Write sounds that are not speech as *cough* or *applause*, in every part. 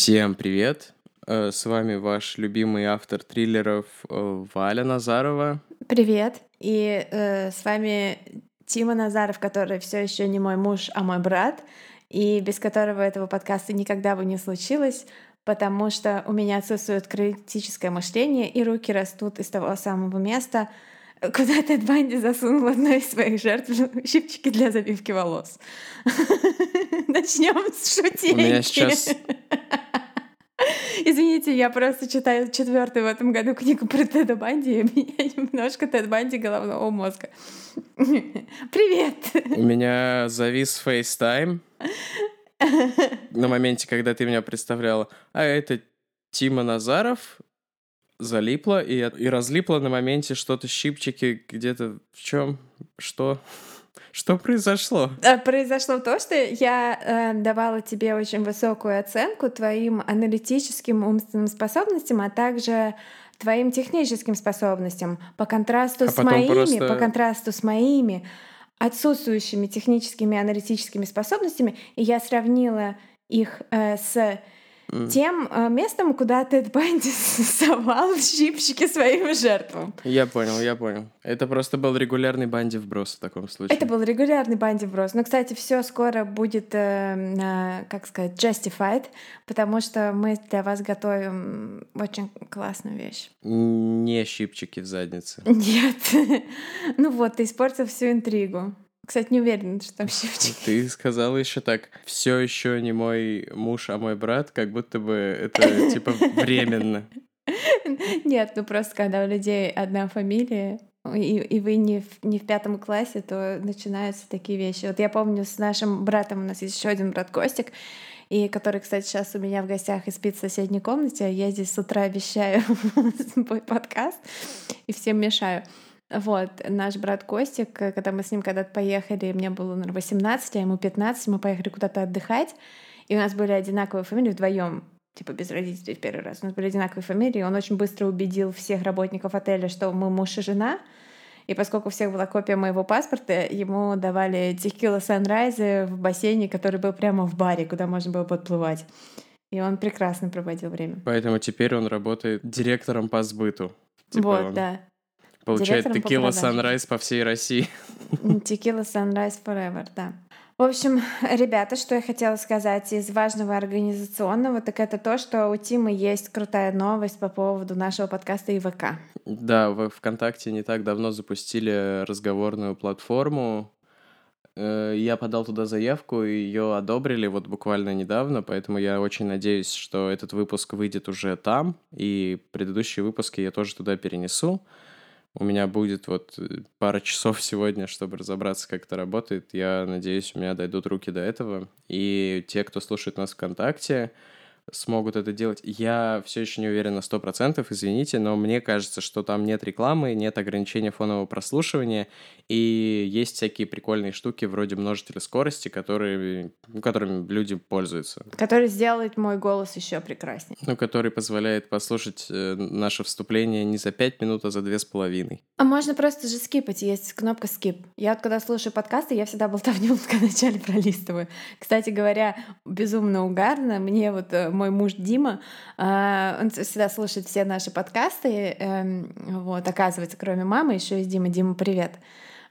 Всем привет! Э, С вами ваш любимый автор триллеров э, Валя Назарова. Привет. И э, с вами Тима Назаров, который все еще не мой муж, а мой брат, и без которого этого подкаста никогда бы не случилось, потому что у меня отсутствует критическое мышление, и руки растут из того самого места, куда Тед Банди засунул одной из своих жертв *laughs* щипчики для забивки волос. *laughs* Начнем с шутейки. У меня сейчас *laughs* Извините, я просто читаю четвертую в этом году книгу про Теда Банди, и у меня немножко Тед Банди головного мозга. Привет! у меня завис FaceTime на моменте, когда ты меня представляла. А это Тима Назаров залипла и, и разлипла на моменте что-то щипчики где-то в чем? Что? *laughs* Что произошло? А, Произошло то, что я э, давала тебе очень высокую оценку твоим аналитическим умственным способностям, а также твоим техническим способностям по контрасту А с моими, просто- по контрасту с моими отсутствующими техническими аналитическими способностями, и я сравнила их э, с М. тем э, местом, куда Тед Банди *laughs* совал щипчики своим жертвам. Я понял, я понял. Это просто был регулярный банди вброс в таком случае. Это был регулярный банди вброс. Но, кстати, все скоро будет, э, на, как сказать, justified, потому что мы для вас готовим очень классную вещь. Не щипчики в заднице. Нет. *laughs* Ну вот, ты испортил всю интригу. Кстати, не уверена, что там щипчики. Ты сказала еще так, все еще не мой муж, а мой брат, как будто бы это *laughs* типа временно. Нет, ну просто когда у людей одна фамилия, и, и вы не в, не в пятом классе, то начинаются такие вещи. Вот я помню с нашим братом, у нас есть еще один брат Костик, и который, кстати, сейчас у меня в гостях и спит в соседней комнате, а я здесь с утра вещаю *laughs* свой подкаст и всем мешаю. Вот, наш брат Костик, э, когда мы с ним когда-то поехали, мне было, наверное, 18, а ему 15, мы поехали куда-то отдыхать, и у нас были одинаковые фамилии вдвоем, типа без родителей в первый раз. У нас были одинаковые фамилии, и он очень быстро убедил всех работников отеля, что мы муж и жена, и поскольку у всех была копия моего паспорта, ему давали текила Санрайзы в бассейне, который был прямо в баре, куда можно было подплывать. И он прекрасно проводил время. Поэтому теперь он работает директором по сбыту. Типа вот, он да. Получает текила. Санрайз по всей России. Текила Sunrise Forever, да. В общем, ребята, что я хотела сказать из важного организационного, так это то, что у Тимы есть крутая новость по поводу нашего подкаста ИВК. Да, в ВКонтакте не так давно запустили разговорную платформу. Э, Я подал туда заявку, и ее одобрили вот буквально недавно, поэтому я очень надеюсь, что этот выпуск выйдет уже там, и предыдущие выпуски я тоже туда перенесу. У меня будет вот э, пара часов сегодня, чтобы разобраться, как это работает. Я надеюсь, у меня дойдут руки до этого. И те, кто слушает нас ВКонтакте, смогут это делать. Я все еще не уверен на 100%, извините, но мне кажется, что там нет рекламы, нет ограничения фонового прослушивания, и есть всякие прикольные штуки вроде множителя скорости, которые, ну, которыми люди пользуются. Который сделает мой голос еще прекраснее. Ну, который позволяет послушать э, наше вступление не за 5 минут, а за две с половиной. А можно просто же скипать, есть кнопка скип. Я вот когда слушаю подкасты, я всегда болтовню в *laughs* начале пролистываю. Кстати говоря, безумно угарно, мне вот э, мой муж Дима, а, он всегда слушает все наши подкасты, эм, вот, оказывается, кроме мамы, еще есть Дима. Дима, привет.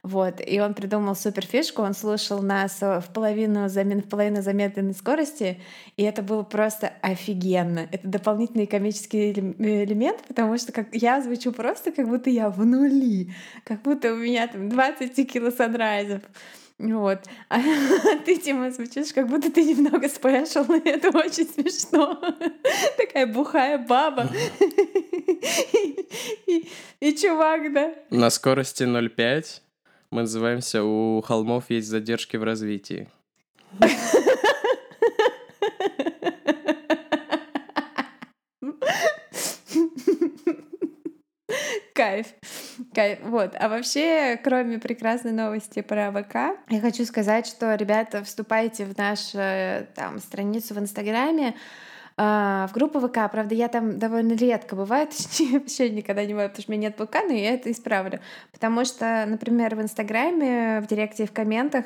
Вот, и он придумал супер фишку, он слушал нас э, в половину, замед- в половину замедленной скорости, и это было просто офигенно. Это дополнительный комический элем- элемент, потому что как я звучу просто, как будто я в нули, как будто у меня там 20 кило санрайзов. Вот. *laughs* А ты, Тима, звучишь, как будто ты немного спешл, и это очень смешно. *laughs* Такая бухая баба. *laughs* И, и чувак, да, На скорости 0,5 мы называемся «У холмов есть задержки в развитии». Кайф. Кайф. Вот. А вообще, кроме прекрасной новости про ВК, я хочу сказать, что, ребята, вступайте в нашу э, там страницу в Инстаграме, а, в группу ВК. Правда, я там довольно редко бываю, *laughs* точнее, вообще никогда не бываю, потому что у меня нет ВК, но я это исправлю. Потому что, например, в Инстаграме, в директе и в комментах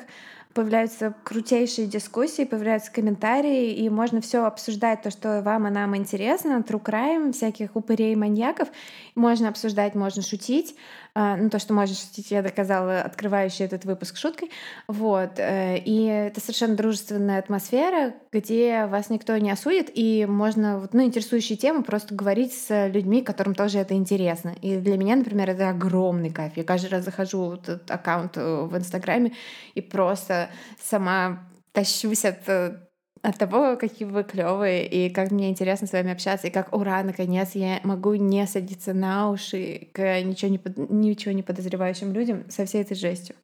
появляются крутейшие дискуссии, появляются комментарии, и можно все обсуждать, то, что вам и нам интересно, true crime, всяких упырей, маньяков. Можно обсуждать, можно шутить. А, ну, то, что можно шутить, я доказала, открывающий этот выпуск шуткой. Вот. Э, и это совершенно дружественная атмосфера, где вас никто не осудит, и можно ну, интересующие темы просто говорить с людьми, которым тоже это интересно. И для меня, например, это огромный кайф. Я каждый раз захожу в этот аккаунт э, в Инстаграме и просто сама тащусь от э, от того, какие вы клевые, и как мне интересно с вами общаться, и как, ура, наконец, я могу не садиться на уши к ничего не, под... ничего не подозревающим людям со всей этой жестью.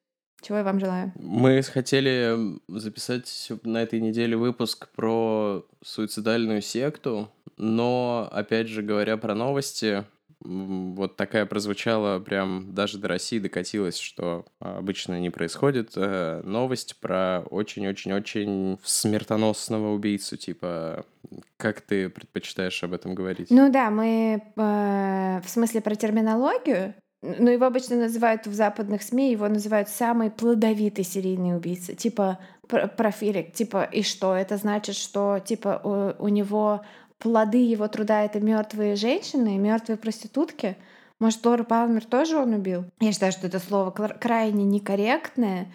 Чего я вам желаю? Мы хотели записать на этой неделе выпуск про суицидальную секту, но, опять же, говоря про новости, вот такая прозвучала, прям даже до России докатилась, что обычно не происходит. Э, новость про очень-очень-очень смертоносного убийцу, типа, как ты предпочитаешь об этом говорить? Ну да, мы э, в смысле про терминологию, ну, его обычно называют в западных СМИ, его называют самый плодовитый серийный убийца. Типа профилик, типа, и что? Это значит, что, типа, у, у него плоды его труда — это мертвые женщины, мертвые проститутки. Может, Лора Палмер тоже он убил? Я считаю, что это слово крайне некорректное,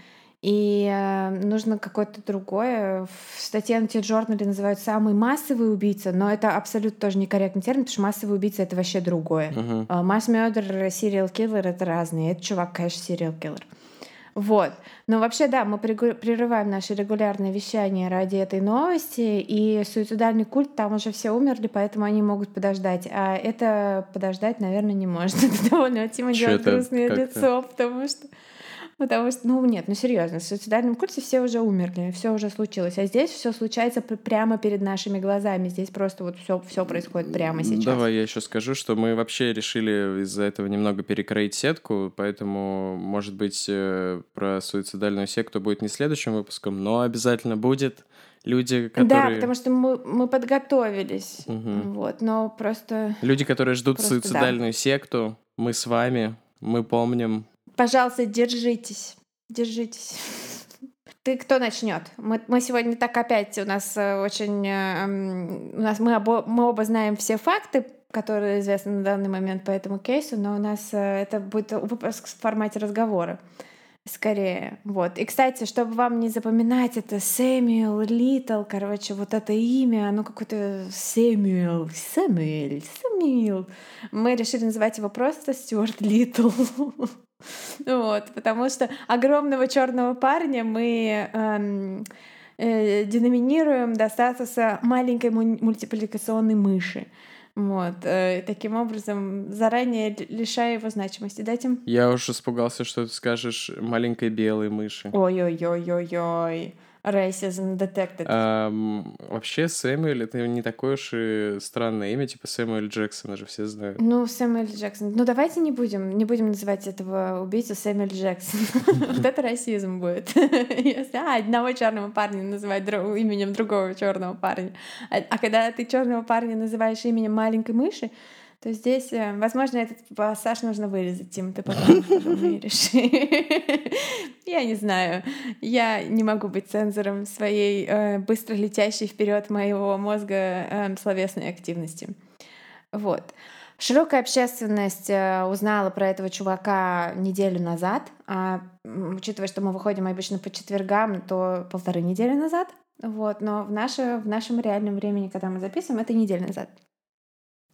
и э, нужно какое-то другое. В статье на T-Journal называют самый массовый убийца, но это абсолютно тоже некорректный термин, потому что массовый убийца — это вообще другое. Uh-huh. Масс-мёрдер, сериал-киллер — это разные. Это чувак, конечно, сериал-киллер. Вот. Но вообще, да, мы прерываем наше регулярное вещание ради этой новости, и суицидальный культ, там уже все умерли, поэтому они могут подождать. А это подождать, наверное, не может. *laughs* Это довольно Тима делает грустное лицо, потому что Потому что, ну нет, ну серьезно, в суицидальном курсе все уже умерли, все уже случилось. А здесь все случается прямо перед нашими глазами. Здесь просто вот все, все происходит прямо сейчас. Давай я еще скажу, что мы вообще решили из-за этого немного перекроить сетку, поэтому, может быть, э, про суицидальную секту будет не следующим выпуском, но обязательно будет люди, которые... Да, потому что мы, мы подготовились. Угу. Вот, но просто... Люди, которые ждут просто суицидальную да. секту, мы с вами, мы помним, Пожалуйста, держитесь. Держитесь. Ты кто начнет? Мы, мы сегодня так опять у нас э, очень э, у нас мы оба, мы оба знаем все факты, которые известны на данный момент по этому кейсу, но у нас э, это будет выпуск в формате разговора. Скорее. Вот. И, кстати, чтобы вам не запоминать, это Сэмюэл Литл, короче, вот это имя, оно какое-то Сэмюэл, Сэмюэль, Сэмюэл. Мы решили называть его просто Стюарт Литл. *laughs* Вот, потому что огромного черного парня мы эм, э, деноминируем до статуса маленькой мультипликационной мыши. Вот, э, таким образом, заранее лишая его значимости. Дайте. Я уж испугался, что ты скажешь маленькой белой мыши. Ой-ой-ой-ой-ой. Racism detected. А, вообще Сэмюэль это не такое уж и странное имя, типа Сэмюэль Джексон, же все знают. Ну, Сэмюэль Джексон. Ну, давайте не будем, не будем называть этого убийцу Сэмюэль Джексон. *laughs* Вот это расизм будет. *laughs* Если одного черного парня называть именем другого черного парня. А, а когда ты черного парня называешь именем маленькой мыши, то здесь, э, возможно, этот пассаж нужно вырезать, Тим, ты потом *laughs* реши. *laughs* Я не знаю. Я не могу быть цензором своей э, быстро летящей вперед моего мозга э, словесной активности. Вот. Широкая общественность узнала про этого чувака неделю назад, а учитывая, что мы выходим обычно по четвергам, то полторы недели назад. Вот, но в, наше, в нашем реальном времени, когда мы записываем, это неделю назад.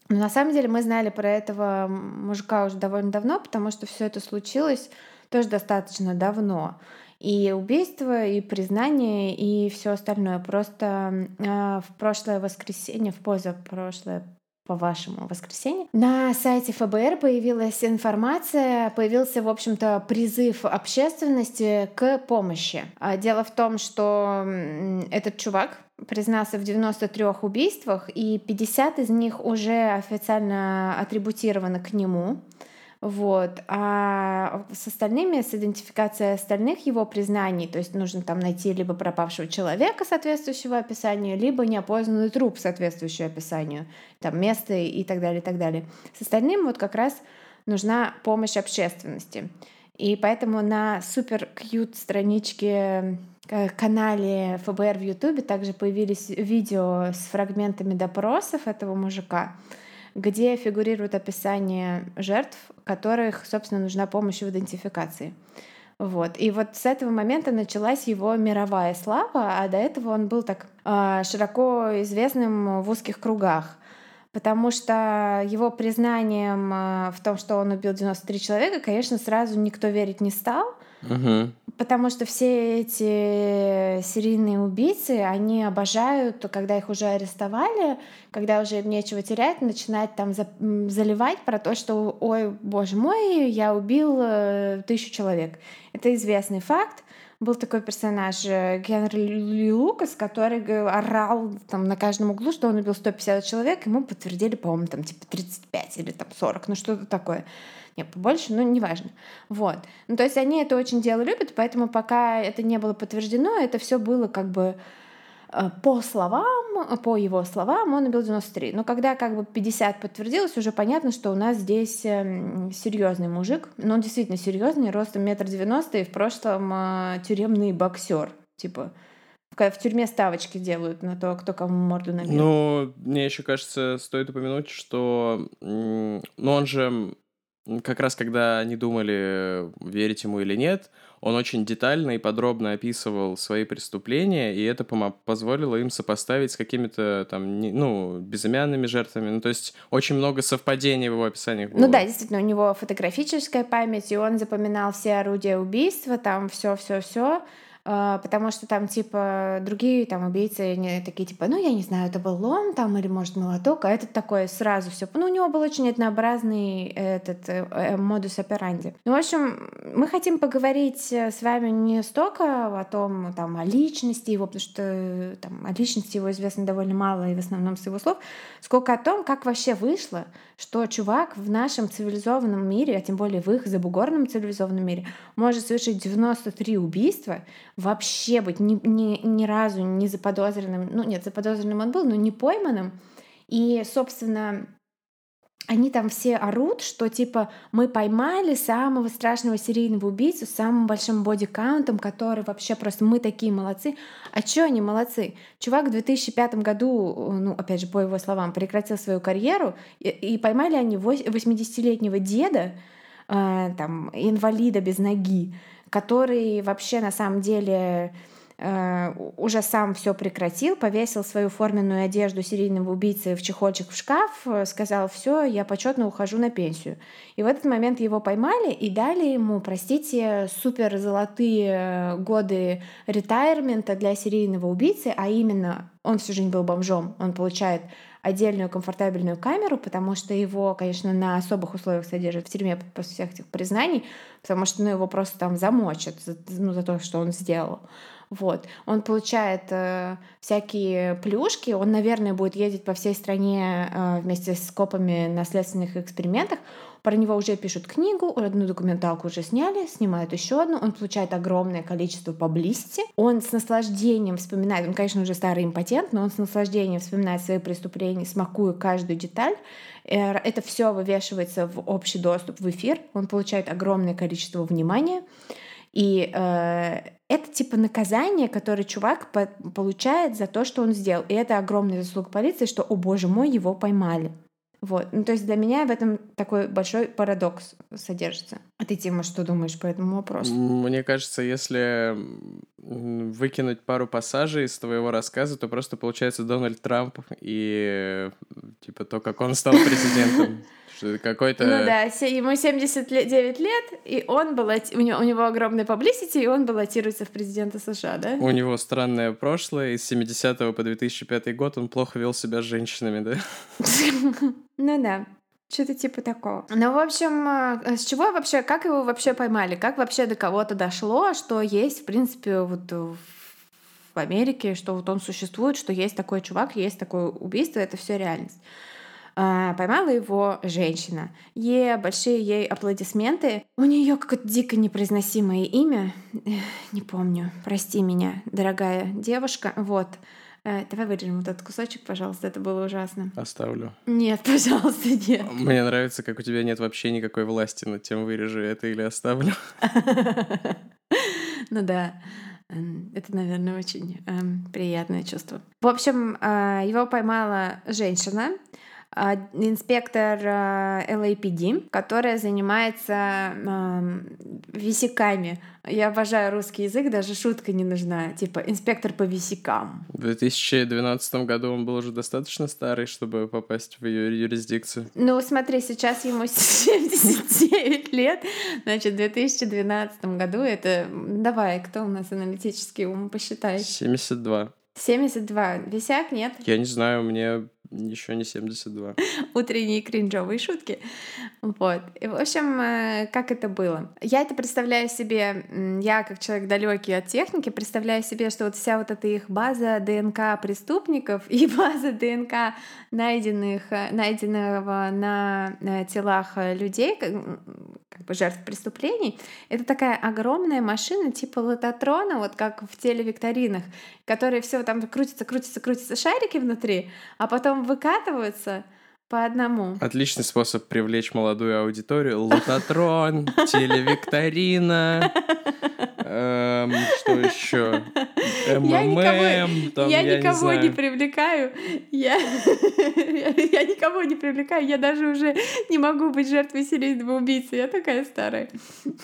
Но на самом деле мы знали про этого мужика уже довольно давно, потому что все это случилось тоже достаточно давно. И убийство, и признание, и все остальное. Просто э, в прошлое воскресенье, в позапрошлое по-вашему, воскресенье. На сайте ФБР появилась информация, появился, в общем-то, призыв общественности к помощи. А дело в том, что этот чувак, признался в 93 убийствах, и 50 из них уже официально атрибутированы к нему. Вот. А с остальными, с идентификацией остальных его признаний, то есть нужно там найти либо пропавшего человека, соответствующего описанию, либо неопознанный труп, соответствующего описанию, там место и так далее, и так далее. С остальным вот как раз нужна помощь общественности. И поэтому на супер кьют страничке канале ФБР в Ютубе также появились видео с фрагментами допросов этого мужика, где фигурирует описание жертв, которых, собственно, нужна помощь в идентификации. Вот. И вот с этого момента началась его мировая слава, а до этого он был так э, широко известным в узких кругах. Потому что его признанием э, в том, что он убил 93 человека, конечно, сразу никто верить не стал. Угу. Потому что все эти серийные убийцы, они обожают, когда их уже арестовали, когда уже им нечего терять, начинать там заливать про то, что, ой, боже мой, я убил э, тысячу человек. Это известный факт. Был такой персонаж э, Генри Лукас, который орал там на каждом углу, что он убил 150 человек, ему подтвердили, по-моему, там типа 35 или там 40, ну что-то такое. Нет, побольше, но неважно. Вот. Ну, то есть они это очень дело любят, поэтому пока это не было подтверждено, это все было как бы э, по словам, по его словам, он убил 93. Но когда как бы 50 подтвердилось, уже понятно, что у нас здесь эм, серьезный мужик. Ну, он действительно серьезный, ростом метр девяносто и в прошлом э, тюремный боксер. Типа, в тюрьме ставочки делают на то, кто кому морду набил. Ну, мне еще кажется, стоит упомянуть, что ну, он же как раз когда они думали, верить ему или нет, он очень детально и подробно описывал свои преступления, и это позволило им сопоставить с какими-то там, ну, безымянными жертвами. Ну, то есть очень много совпадений в его описаниях было. Ну да, действительно, у него фотографическая память, и он запоминал все орудия убийства, там все-все-все. А, потому что там, типа, другие там убийцы, они такие, типа, ну, я не знаю, это был лом там или, может, молоток, а этот такой сразу все. Ну, у него был очень однообразный этот э, э, модус операнди. Ну, в общем, мы хотим поговорить э, с вами не столько о том, там, о личности его, потому что там о личности его известно довольно мало и в основном с его слов, сколько о том, как вообще вышло, что чувак в нашем цивилизованном мире, а тем более в их забугорном цивилизованном мире, может совершить 93 убийства, вообще быть ни, ни, ни разу не заподозренным, ну нет, заподозренным он был, но не пойманным. И, собственно, они там все орут, что типа мы поймали самого страшного серийного убийцу с самым большим бодикаунтом, который вообще просто мы такие молодцы. А чё они молодцы? Чувак в 2005 году, ну опять же по его словам, прекратил свою карьеру, и, и поймали они 80-летнего деда, э, там, инвалида без ноги, который вообще на самом деле э, уже сам все прекратил, повесил свою форменную одежду серийного убийцы в чехольчик в шкаф, сказал, все, я почетно ухожу на пенсию. И в этот момент его поймали и дали ему, простите, супер золотые годы ретайрмента для серийного убийцы, а именно он всю жизнь был бомжом, он получает отдельную комфортабельную камеру, потому что его, конечно, на особых условиях содержат в тюрьме после всех этих признаний, потому что ну, его просто там замочат за, ну, за то, что он сделал. Вот. Он получает э, всякие плюшки, он, наверное, будет ездить по всей стране э, вместе с копами на следственных экспериментах. Про него уже пишут книгу, одну документалку уже сняли, снимают еще одну. Он получает огромное количество поблизости. Он с наслаждением вспоминает, он, конечно, уже старый импотент, но он с наслаждением вспоминает свои преступления, смакуя каждую деталь. Э, это все вывешивается в общий доступ в эфир. Он получает огромное количество внимания. И э, это типа наказание, которое чувак по получает за то, что он сделал. И это огромная заслуга полиции, что, о боже мой, его поймали. Вот. Ну, то есть для меня в этом такой большой парадокс содержится. А ты, Тима, что думаешь по этому вопросу? Мне кажется, если выкинуть пару пассажей из твоего рассказа, то просто получается Дональд Трамп и типа то, как он стал *laughs* президентом. Какой-то... Ну да, ему 79 лет, и он баллот... у, него, у него огромный публисити, и он баллотируется в президенты США, да? У него странное прошлое, из 70 по 2005 год он плохо вел себя с женщинами, да? *laughs* Ну да. Что-то типа такого. Ну, в общем, э, с чего вообще, как его вообще поймали? Как вообще до кого-то дошло, что есть, в принципе, вот в Америке, что вот он существует, что есть такой чувак, есть такое убийство, это все реальность. А, поймала его женщина. Е, большие ей аплодисменты. У нее какое-то дико непроизносимое имя. Не помню. Прости меня, дорогая девушка. Вот. Э, давай вырежем вот этот кусочек, пожалуйста, это было ужасно. Оставлю. Нет, *laughs* пожалуйста, нет. Мне нравится, как у тебя нет вообще никакой власти над тем, вырежу это или оставлю. *laughs* Ну да. Это, наверное, очень эм, приятное чувство. В общем, э, его поймала женщина, а, инспектор LAPD, а, которая занимается висяками. Я обожаю русский язык, даже шутка не нужна. Типа инспектор по висякам. В 2012 году он был уже достаточно старый, чтобы попасть в ее юрисдикцию. Ну, смотри, сейчас ему *laughs* 79 лет. Значит, в 2012 году это... Давай, кто у нас аналитический ум, посчитай. 72. 72. Висяк, нет? Я не знаю, мне еще не 72. Утренние кринжовые шутки. Вот. И, в общем, э, как это было? Я это представляю себе, я как человек далекий от техники, представляю себе, что вот вся вот эта их база ДНК преступников и *laughs* база ДНК найденных, э, найденного на телах людей, как бы жертв преступлений, это такая огромная машина типа лототрона, вот как в телевикторинах, которые все там крутятся, крутятся, крутятся шарики внутри, а потом выкатываются по одному. Отличный способ привлечь молодую аудиторию. Лототрон, телевикторина. *laughs* Эм, что еще? *laughs* МММ, я никого, там, я, я никого не, не привлекаю. Я, *laughs* я никого не привлекаю. Я даже уже не могу быть жертвой серийного убийцы. Я такая старая.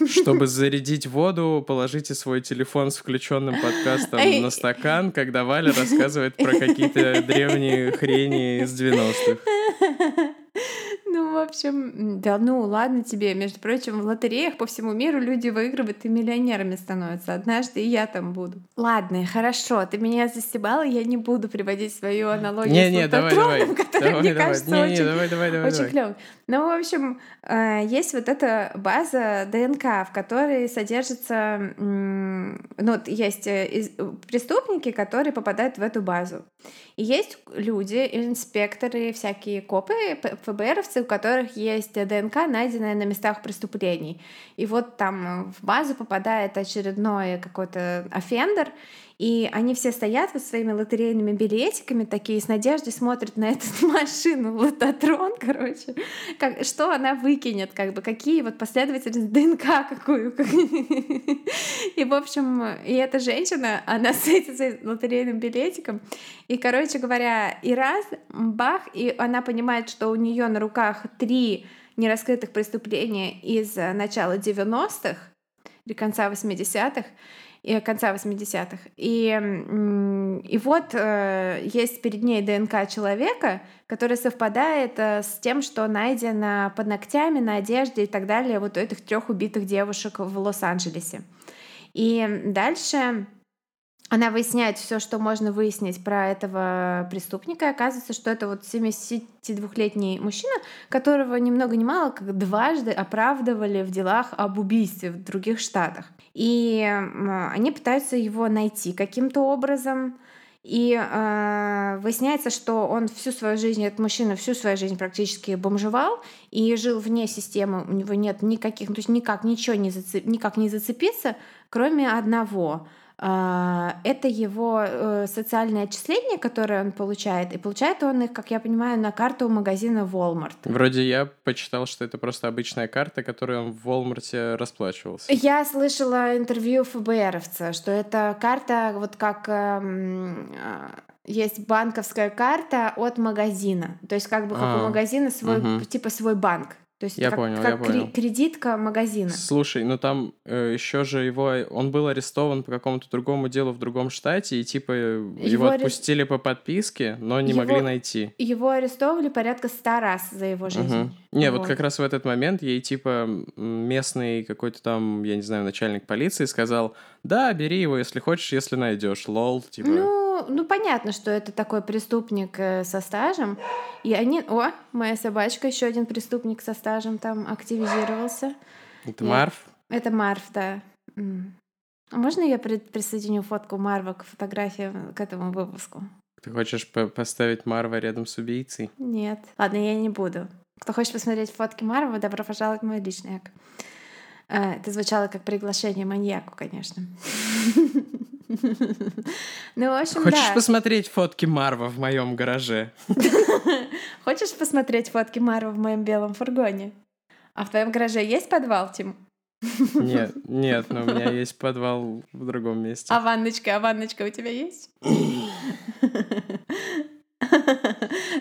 Чтобы *laughs* зарядить воду, положите свой телефон с включенным подкастом на стакан, когда Валя рассказывает про какие-то древние хрени из 90-х. В общем, да ну ладно тебе. Между прочим, в лотереях по всему миру люди выигрывают и миллионерами становятся. Однажды и я там буду. Ладно, хорошо, ты меня застебала, я не буду приводить свою аналогию не, с не, давай, давай. *laughs* который, давай, мне давай. кажется, не, очень, не, давай, давай, давай, очень давай. клёвый. Ну, в общем, э, есть вот эта база ДНК, в которой содержится... Ну, есть э, преступники, которые попадают в эту базу. И есть люди, инспекторы, всякие копы, ФБРовцы, у которых есть ДНК, найденная на местах преступлений. И вот там в базу попадает очередной какой-то офендер, и они все стоят вот своими лотерейными билетиками, такие с надеждой смотрят на эту *laughs* машину, лототрон, короче, как, что она выкинет, как бы, какие вот последовательность ДНК какую. *laughs* И, в общем, и эта женщина, она с этим лотерейным билетиком, и, короче говоря, и раз, бах, и она понимает, что у нее на руках три нераскрытых преступления из начала 90-х или конца 80-х, и конца 80-х. И, и вот э, есть перед ней ДНК человека, который совпадает э, с тем, что найдено под ногтями, на одежде и так далее вот у этих трех убитых девушек в Лос-Анджелесе. И дальше она выясняет все, что можно выяснить про этого преступника, и оказывается, что это вот 72-летний мужчина, которого ни много ни мало как дважды оправдывали в делах об убийстве в других штатах. И они пытаются его найти каким-то образом, и э, выясняется, что он всю свою жизнь, этот мужчина всю свою жизнь практически бомжевал и жил вне системы, у него нет никаких, то есть никак ничего не зацеп, никак не зацепиться, кроме одного — это его э, социальное отчисление, которое он получает, и получает он их, как я понимаю, на карту магазина Walmart. Вроде я почитал, что это просто обычная карта, которой он в Walmart расплачивался. Я слышала интервью ФБРовца, что это карта вот как эм, а, есть банковская карта от магазина, то есть как бы как а, у магазина свой угу. типа свой банк. То есть я как, понял, как я понял. кредитка магазина. Слушай, ну там э, еще же его, он был арестован по какому-то другому делу в другом штате, и типа его, его отпустили арест... по подписке, но не его... могли найти. Его арестовывали порядка ста раз за его жизнь. Угу. Не, вот. вот как раз в этот момент ей типа местный какой-то там, я не знаю, начальник полиции сказал, да, бери его, если хочешь, если найдешь, лол, типа. Ну, ну, понятно, что это такой преступник э, со стажем. И они... О, моя собачка, еще один преступник со стажем там активизировался. Это и... Марф? Это Марф, да. А можно я присоединю фотку Марва к фотографии к этому выпуску? Ты хочешь по поставить Марва рядом с убийцей? Нет. Ладно, я не буду. Кто хочет посмотреть фотки Марва, добро пожаловать в мой личный ак. Э, это звучало как приглашение маньяку, конечно. *laughs* Ну, в общем, Хочешь да. посмотреть фотки Марва в моем гараже? *laughs* Хочешь посмотреть фотки Марва в моем белом фургоне? А в твоем гараже есть подвал, Тим? *laughs* Нет, нет, но у меня есть подвал в другом месте. А ванночка, а ванночка у тебя есть?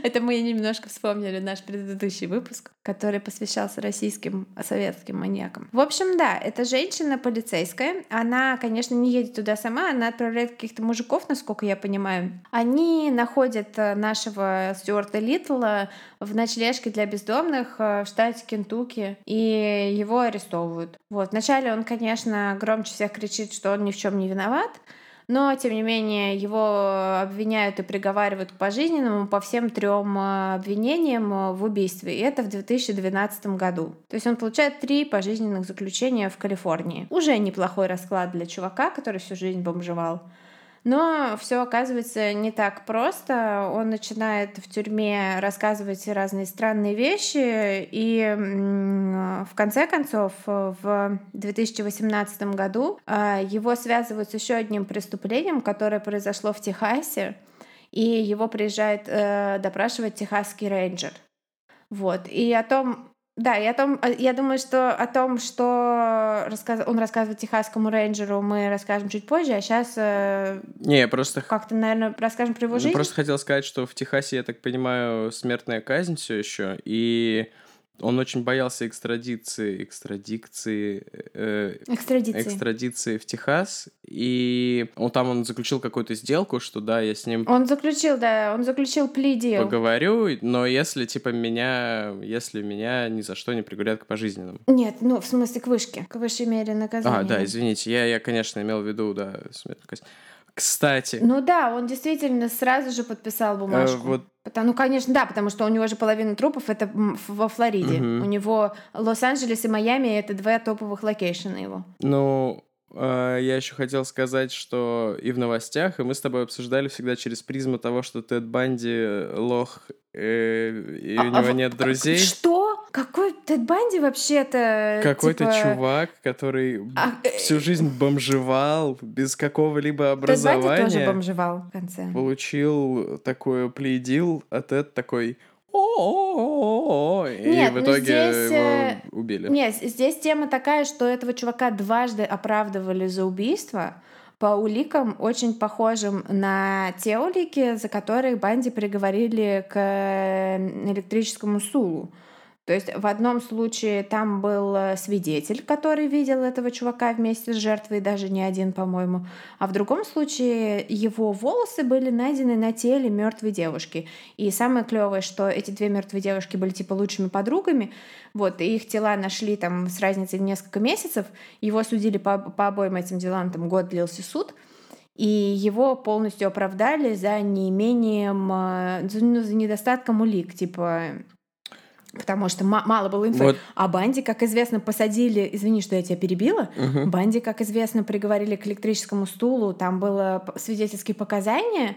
Это мы немножко вспомнили наш предыдущий выпуск, который посвящался российским советским маньякам. В общем, да, это женщина полицейская. Она, конечно, не едет туда сама, она отправляет каких-то мужиков, насколько я понимаю. Они находят э, нашего Стюарта Литла в ночлежке для бездомных э, в штате Кентукки, и его арестовывают. Вот. Вначале он, конечно, громче всех кричит, что он ни в чем не виноват, но, тем не менее, его обвиняют и приговаривают к пожизненному по всем трем э, обвинениям э, в убийстве. И это в 2012 году. То есть он получает три пожизненных заключения в Калифорнии. Уже неплохой расклад для чувака, который всю жизнь бомжевал. Но все оказывается не так просто. Он начинает в тюрьме рассказывать разные странные вещи, и в конце концов в 2018 году а, его связывают с еще одним преступлением, которое произошло в Техасе, и его приезжает э, допрашивать техасский рейнджер. Вот. И о том, да, и о том, э, я думаю, что о том, что рассказ... он рассказывает техасскому рейнджеру, мы расскажем чуть позже, а сейчас... Э... Не, просто... Как-то, наверное, расскажем про его жизнь. просто хотел сказать, что в Техасе, я так понимаю, смертная казнь все еще, и он очень боялся экстрадиции, экстрадикции, э, экстрадиции. экстрадиции в Техас, и он там он заключил какую-то сделку, что да, я с ним. Он заключил, да, он заключил plea deal. Поговорю, но если типа меня, если меня ни за что не приговорят к пожизненному. Нет, ну в смысле к вышке, к высшей мере наказания. А, да, извините, я, я конечно имел в виду, да, смертную казнь. Кстати. Ну да, он действительно сразу же подписал бумажку. Э, вот. Потому, ну, конечно, да, потому что у него же половина трупов это во Флориде. Угу. У него Лос-Анджелес и Майами это два топовых location а его. Ну, э, я еще хотел сказать, что и в новостях, и мы с тобой обсуждали всегда через призму того, что Тед Банди лох, э, и а, у него а, нет друзей. Что? Какой Тед Банди вообще-то? Какой-то типа... чувак, который а, э, всю жизнь бомжевал без какого-либо образования. Тед Банди тоже бомжевал в конце. Получил такой плейдил, а Тед такой о и в ну итоге здесь, его убили. Нет, здесь тема такая, что этого чувака дважды оправдывали за убийство по уликам, очень похожим на те улики, за которые Банди приговорили к электрическому стулу. То есть в одном случае там был э, свидетель, который видел этого чувака вместе с жертвой, даже не один, по-моему. А в другом случае его волосы были найдены на теле мертвой девушки. И самое клевое, что эти две мертвые девушки были типа лучшими подругами. Вот, и их тела нашли там с разницей в несколько месяцев. Его судили по, по обоим этим делам, там год длился суд. И его полностью оправдали за неимением, э, ну, за недостатком улик, типа потому что мало было инфы. Вот. А Банди, как известно, посадили, извини, что я тебя перебила, угу. Банди, как известно, приговорили к электрическому стулу, там было свидетельские показания,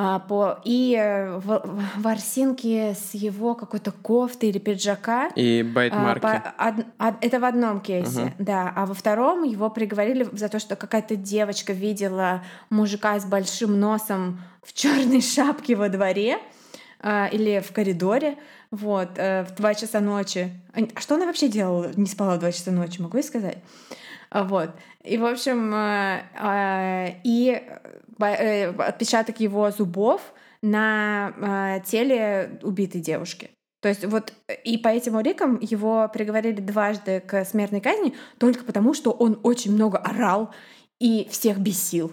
а, по, и э, в, в ворсинке с его какой-то кофты или пиджака. И байтмарки. А, по, од, это в одном кейсе, угу. да. А во втором его приговорили за то, что какая-то девочка видела мужика с большим носом в черной *laughs* шапке во дворе а, или в коридоре вот, э, в 2 часа ночи. А что она вообще делала? Не спала в 2 часа ночи, могу я сказать? А, вот. И, в общем, э, э, и э, отпечаток его зубов на теле убитой девушки. То есть вот и по этим уликам его приговорили дважды к смертной казни только потому, что он очень много орал и всех бесил.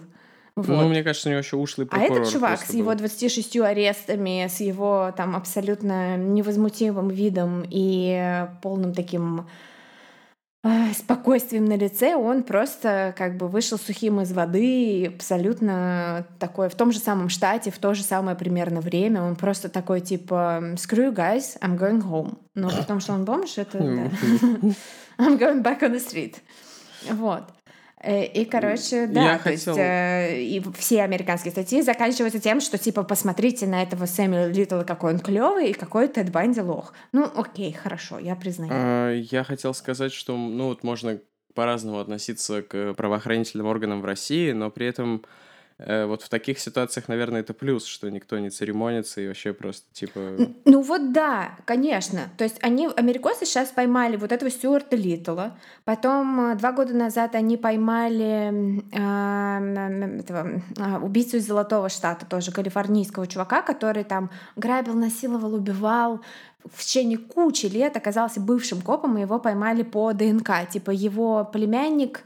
Ну, вот. Ну, мне кажется, у него еще ушлый прокурор. А этот чувак с его 26 арестами, с его там абсолютно невозмутимым видом и полным таким э, спокойствием на лице, он просто как бы вышел сухим из воды, абсолютно такой, в том же самом штате, в то же самое примерно время, он просто такой типа «Screw you guys, I'm going home». Но при том, что он бомж, это... *laughs* I'm going back on the street. Вот. Э, и, короче, да, Я то хотел... есть э, и все американские статьи заканчиваются тем, что типа посмотрите на этого Сэмюэла Литтла, какой он клевый, и какой Тед Банди лох. Ну, окей, хорошо, я признаю. А, я хотел сказать, что, ну, вот можно по-разному относиться к правоохранительным органам в России, но при этом вот в таких ситуациях, наверное, это плюс, что никто не церемонится и вообще просто типа... Ну вот да, конечно. То есть они, америкосы сейчас поймали вот этого Стюарта Литтла, потом э, два года назад они поймали э, этого, э, убийцу из Золотого Штата, тоже калифорнийского чувака, который там грабил, насиловал, убивал, в течение кучи лет оказался бывшим копом, и его поймали по ДНК. Типа его племянник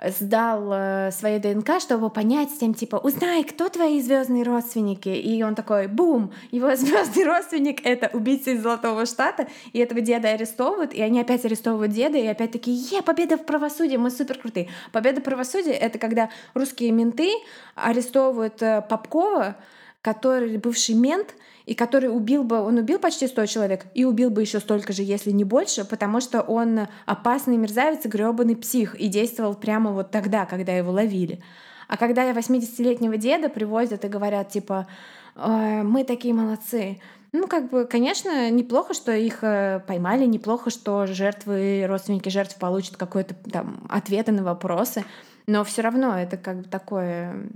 сдал э, свои ДНК, чтобы понять с тем, типа, узнай, кто твои звездные родственники. И он такой, бум, его *laughs* звездный родственник — это убийца из Золотого Штата, и этого деда арестовывают, и они опять арестовывают деда, и опять такие, е, победа в правосудии, мы супер крутые. Победа в правосудии — это когда русские менты арестовывают э, Попкова, который бывший мент, и который убил бы, он убил почти 100 человек, и убил бы еще столько же, если не больше, потому что он опасный мерзавец и гребаный псих, и действовал прямо вот тогда, когда его ловили. А когда 80-летнего деда привозят и говорят, типа, мы такие молодцы, ну, как бы, конечно, неплохо, что их э, поймали, неплохо, что жертвы, родственники жертв получат какой-то там ответы на вопросы. Но все равно это как бы такое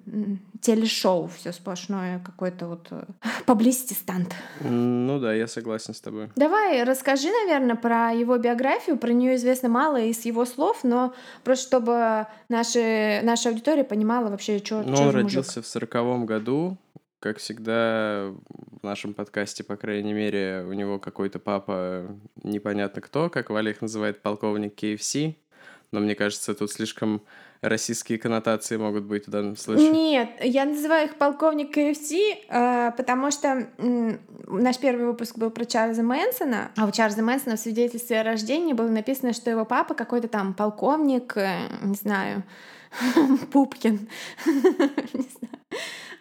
телешоу, все сплошное, какой-то вот э, *laughs* поблизости стант. Ну да, я согласен с тобой. Давай, расскажи, наверное, про его биографию. Про нее известно мало из его слов, но просто чтобы наши, наша аудитория понимала вообще, что Ну, он родился в сороковом году. Как всегда в нашем подкасте, по крайней мере, у него какой-то папа непонятно кто, как Валя их называет, полковник KFC. Но мне кажется, тут слишком российские коннотации могут быть в данном случае? Нет, я называю их полковник КФС, э, потому что наш первый выпуск был про Чарльза Мэнсона, а у Чарльза Мэнсона в свидетельстве о рождении было написано, что его папа какой-то там полковник, э, не знаю, *laughs* Пупкин, *laughs* не знаю,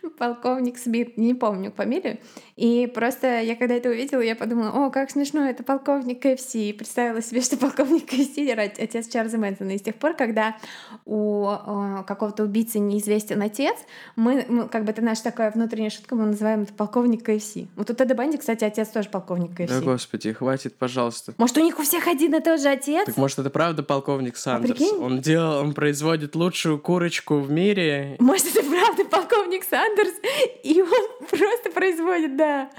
*laughs* полковник Смит, не помню фамилию. И просто я когда это увидела, я подумала, о, как смешно, это полковник КФС. И представила себе, *laughs* что полковник КФС — отец Чарльза Мэнсона. И с тех пор, когда у о, какого-то убийцы неизвестен отец, мы, мы, как бы это наша такая внутренняя шутка, мы называем это полковник КФС. Вот у Теда Банди, кстати, отец тоже полковник КФС. Да, господи, хватит, пожалуйста. Может, у них у всех один и тот же отец? Так может, это правда полковник а Сандерс? А он делал, он производит лучшую курочку в мире. Может, это правда полковник Сандерс, и он просто производит, да,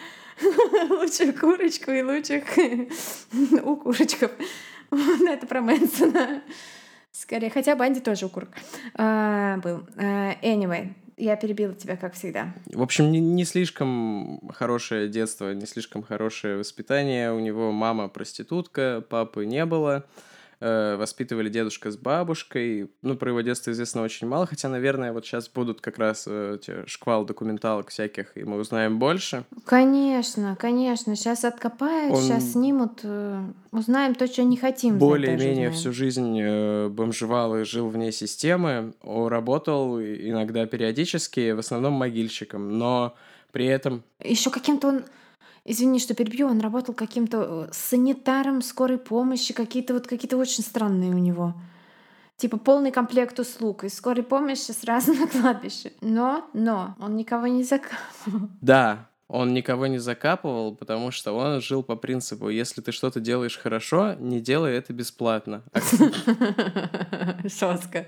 лучшую курочку и лучших у курочков. Это про Мэнсона. Скорее, хотя Банди тоже укурок а, был. А, anyway, я перебила тебя, как всегда. В общем, не, не слишком хорошее детство, не слишком хорошее воспитание. У него мама проститутка, папы не было. Э, воспитывали дедушка с бабушкой. Ну, про его детство известно очень мало, хотя, наверное, вот сейчас будут как раз э, шквал документалок всяких, и мы узнаем больше. Конечно, конечно. Сейчас откопают, Он... сейчас снимут, э, узнаем то, что не хотим. Более-менее всю жизнь бомжевал и жил вне системы. Работал иногда периодически, в основном могильщиком, но при этом... Еще каким-то он Извини, что перебью, он работал каким-то э, санитаром скорой помощи, какие-то вот какие-то очень странные у него. Типа полный комплект услуг из скорой помощи сразу *laughs* на кладбище. Но, но, он никого не закапывал. Да, он никого не закапывал, потому что он жил по принципу, если ты что-то делаешь хорошо, не делай это бесплатно. *laughs* Жестко.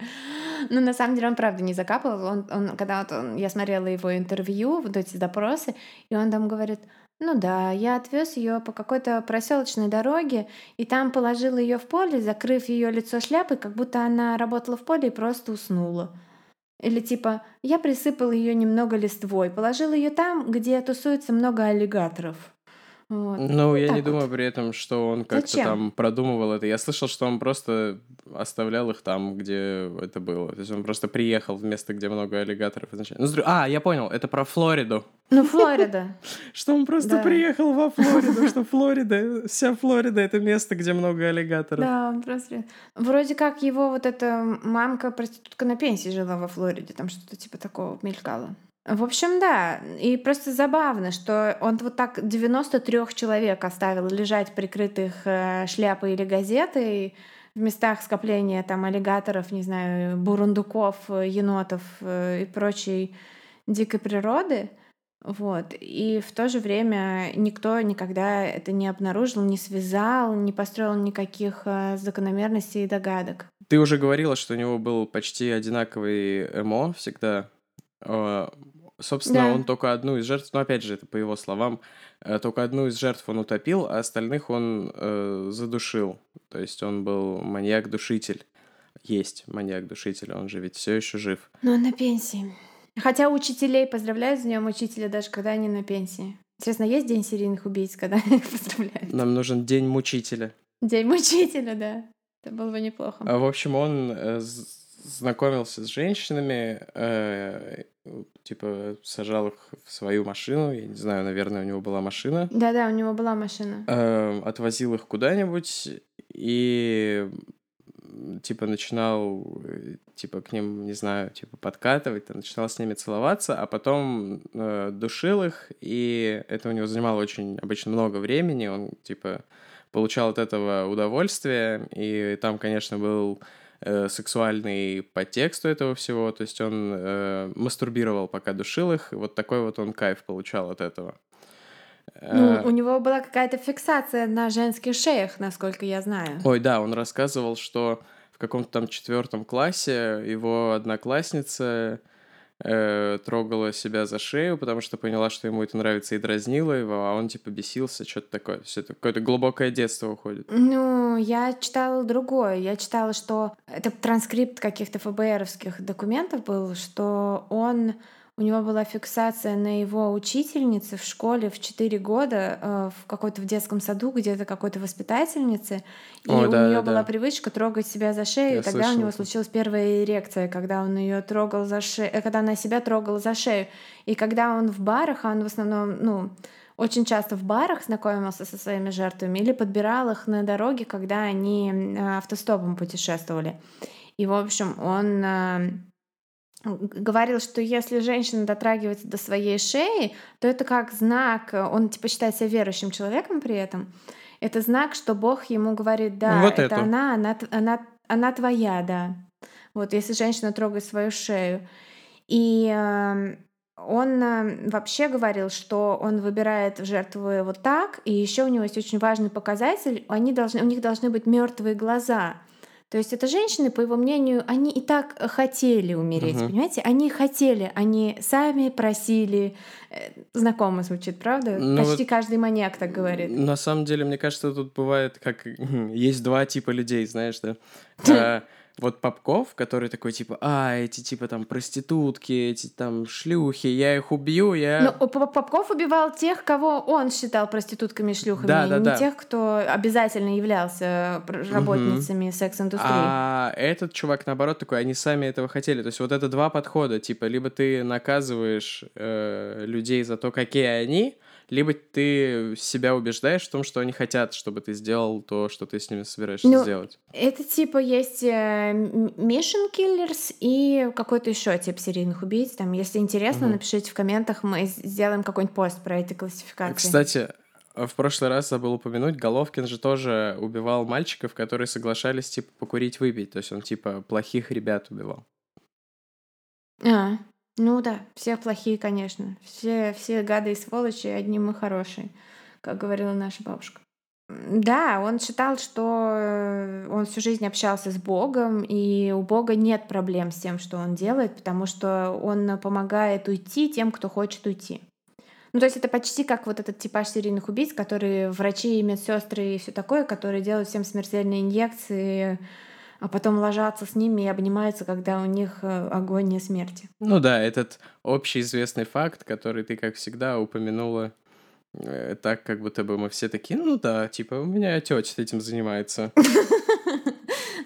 Ну, на самом деле, он правда не закапывал. Он, он, когда вот он, я смотрела его интервью, вот эти допросы, и он там говорит, ну да, я отвез ее по какой-то проселочной дороге и там положил ее в поле, закрыв ее лицо шляпой, как будто она работала в поле и просто уснула. Или типа, я присыпал ее немного листвой, положил ее там, где тусуется много аллигаторов. Вот. Ну, вот я не вот. думаю при этом, что он как-то там продумывал это. Я слышал, что он просто оставлял их там, где это было. То есть он просто приехал в место, где много аллигаторов изначально. Ну, а, я понял, это про Флориду. Ну, Флорида. *laughs* Что он просто приехал во Флориду, что *laughs* Флорида, вся Флорида — это место, где много аллигаторов. Да, он просто... Вроде как его вот эта мамка-проститутка на пенсии жила во Флориде, там что-то типа такого мелькало. В общем, да. И просто забавно, что он вот так 93 человек оставил лежать прикрытых э, шляпой или газетой в местах скопления там аллигаторов, не знаю, бурундуков, енотов э, и прочей дикой природы. Вот. И в то же время никто никогда это не обнаружил, не связал, не построил никаких э, закономерностей и догадок. Ты уже говорила, что у него был почти одинаковый ЭМО всегда. Э, собственно, Да. он только одну из жертв, ну, опять же, это по его словам, э, только одну из жертв он утопил, а остальных он э, задушил. То есть он был маньяк-душитель. Есть маньяк-душитель, он же ведь все еще жив. Но он на пенсии. Хотя учителей поздравляют с днем учителя, даже когда они на пенсии. Интересно, есть день серийных убийц, когда *laughs* их поздравляют? Нам нужен день мучителя. День мучителя, да. Это было бы неплохо. А, В общем, он э, знакомился с женщинами, э, типа сажал их в свою машину, я не знаю, наверное, у него была машина, Да-да, у него была машина. э, отвозил их куда-нибудь и типа начинал типа к ним, не знаю, типа подкатывать, там, начинал с ними целоваться, а потом э, душил их, и это у него занимало очень обычно много времени, он типа получал от этого удовольствие, и там, конечно, был э, сексуальный подтекст у этого всего, то есть он э, мастурбировал, пока душил их, и вот такой вот он кайф получал от этого. Ну, Э, у него была какая-то фиксация на женских шеях, насколько я знаю. Ой, да, он рассказывал, что в каком-то там четвертом классе его одноклассница э, трогала себя за шею, потому что поняла, что ему это нравится и дразнила его, а он типа бесился, что-то такое. Все это какое-то глубокое детство уходит. Ну, я читала другое. Я читала, что это транскрипт каких-то ФБРовских документов был, что он у него была фиксация на его учительнице в школе в 4 года, э, в какой-то в детском саду, где-то какой-то воспитательнице. И О, у да, нее да, была да. привычка трогать себя за шею, Я и тогда у него случилась первая эрекция, когда он ее трогал за шею, когда она себя трогала за шею. И когда он в барах, а он в основном, ну, очень часто в барах знакомился со своими жертвами или подбирал их на дороге, когда они э, автостопом путешествовали. И, в общем, он э, говорил, что если женщина дотрагивается до своей шеи, то это как знак, э, он типа считает себя верующим человеком при этом, это знак, что Бог ему говорит, да, Вот это эту. она, она, она, она твоя, да. Вот если женщина трогает свою шею. И эм, он э, вообще говорил, что он выбирает жертву вот так, и еще у него есть очень важный показатель, они должны, у них должны быть мертвые глаза. То есть это женщины, по его мнению, они и так хотели умереть, Мгм. понимаете? Они хотели, они сами просили. Э, Знакомо звучит, правда? Ну Почти вот- каждый маньяк так говорит. На самом деле, мне кажется, тут бывает, как *laughs* есть два типа людей, знаешь, да. *laughs* Вот Попков, который такой, типа, а, эти, типа, там, проститутки, эти, там, шлюхи, я их убью, Ну, я... Поп- Попков убивал тех, кого он считал проститутками и шлюхами, Да, да, не да. тех, кто обязательно являлся работницами секс-индустрии. А этот чувак, наоборот, такой, они сами этого хотели. То есть вот это два подхода, типа, либо ты наказываешь э, людей за то, какие они, либо ты себя убеждаешь в том, что они хотят, чтобы ты сделал то, что ты с ними собираешься Ну, сделать. Это типа есть э, Mission Killers и какой-то еще тип серийных убийц. Там, если интересно, Мгм. напишите в комментах, мы сделаем какой-нибудь пост про эти классификации. Кстати, в прошлый раз забыл упомянуть, Головкин же тоже убивал мальчиков, которые соглашались, типа, покурить, выпить. То есть он, типа, плохих ребят убивал. А, ну да, все плохие, конечно. Все, все гады и сволочи, одни мы хорошие, как говорила наша бабушка. Да, он считал, что э, он всю жизнь общался с Богом, и у Бога нет проблем с тем, что он делает, потому что он помогает уйти тем, кто хочет уйти. Ну, то есть это почти как вот этот типаж серийных убийц, которые врачи и медсестры и все такое, которые делают всем смертельные инъекции, а потом ложатся с ними и обнимаются, когда у них э, агония смерти. Ну да, этот общеизвестный факт, который ты, как всегда, упомянула э, так, как будто бы мы все такие, ну да, типа, у меня тетя этим занимается. *laughs*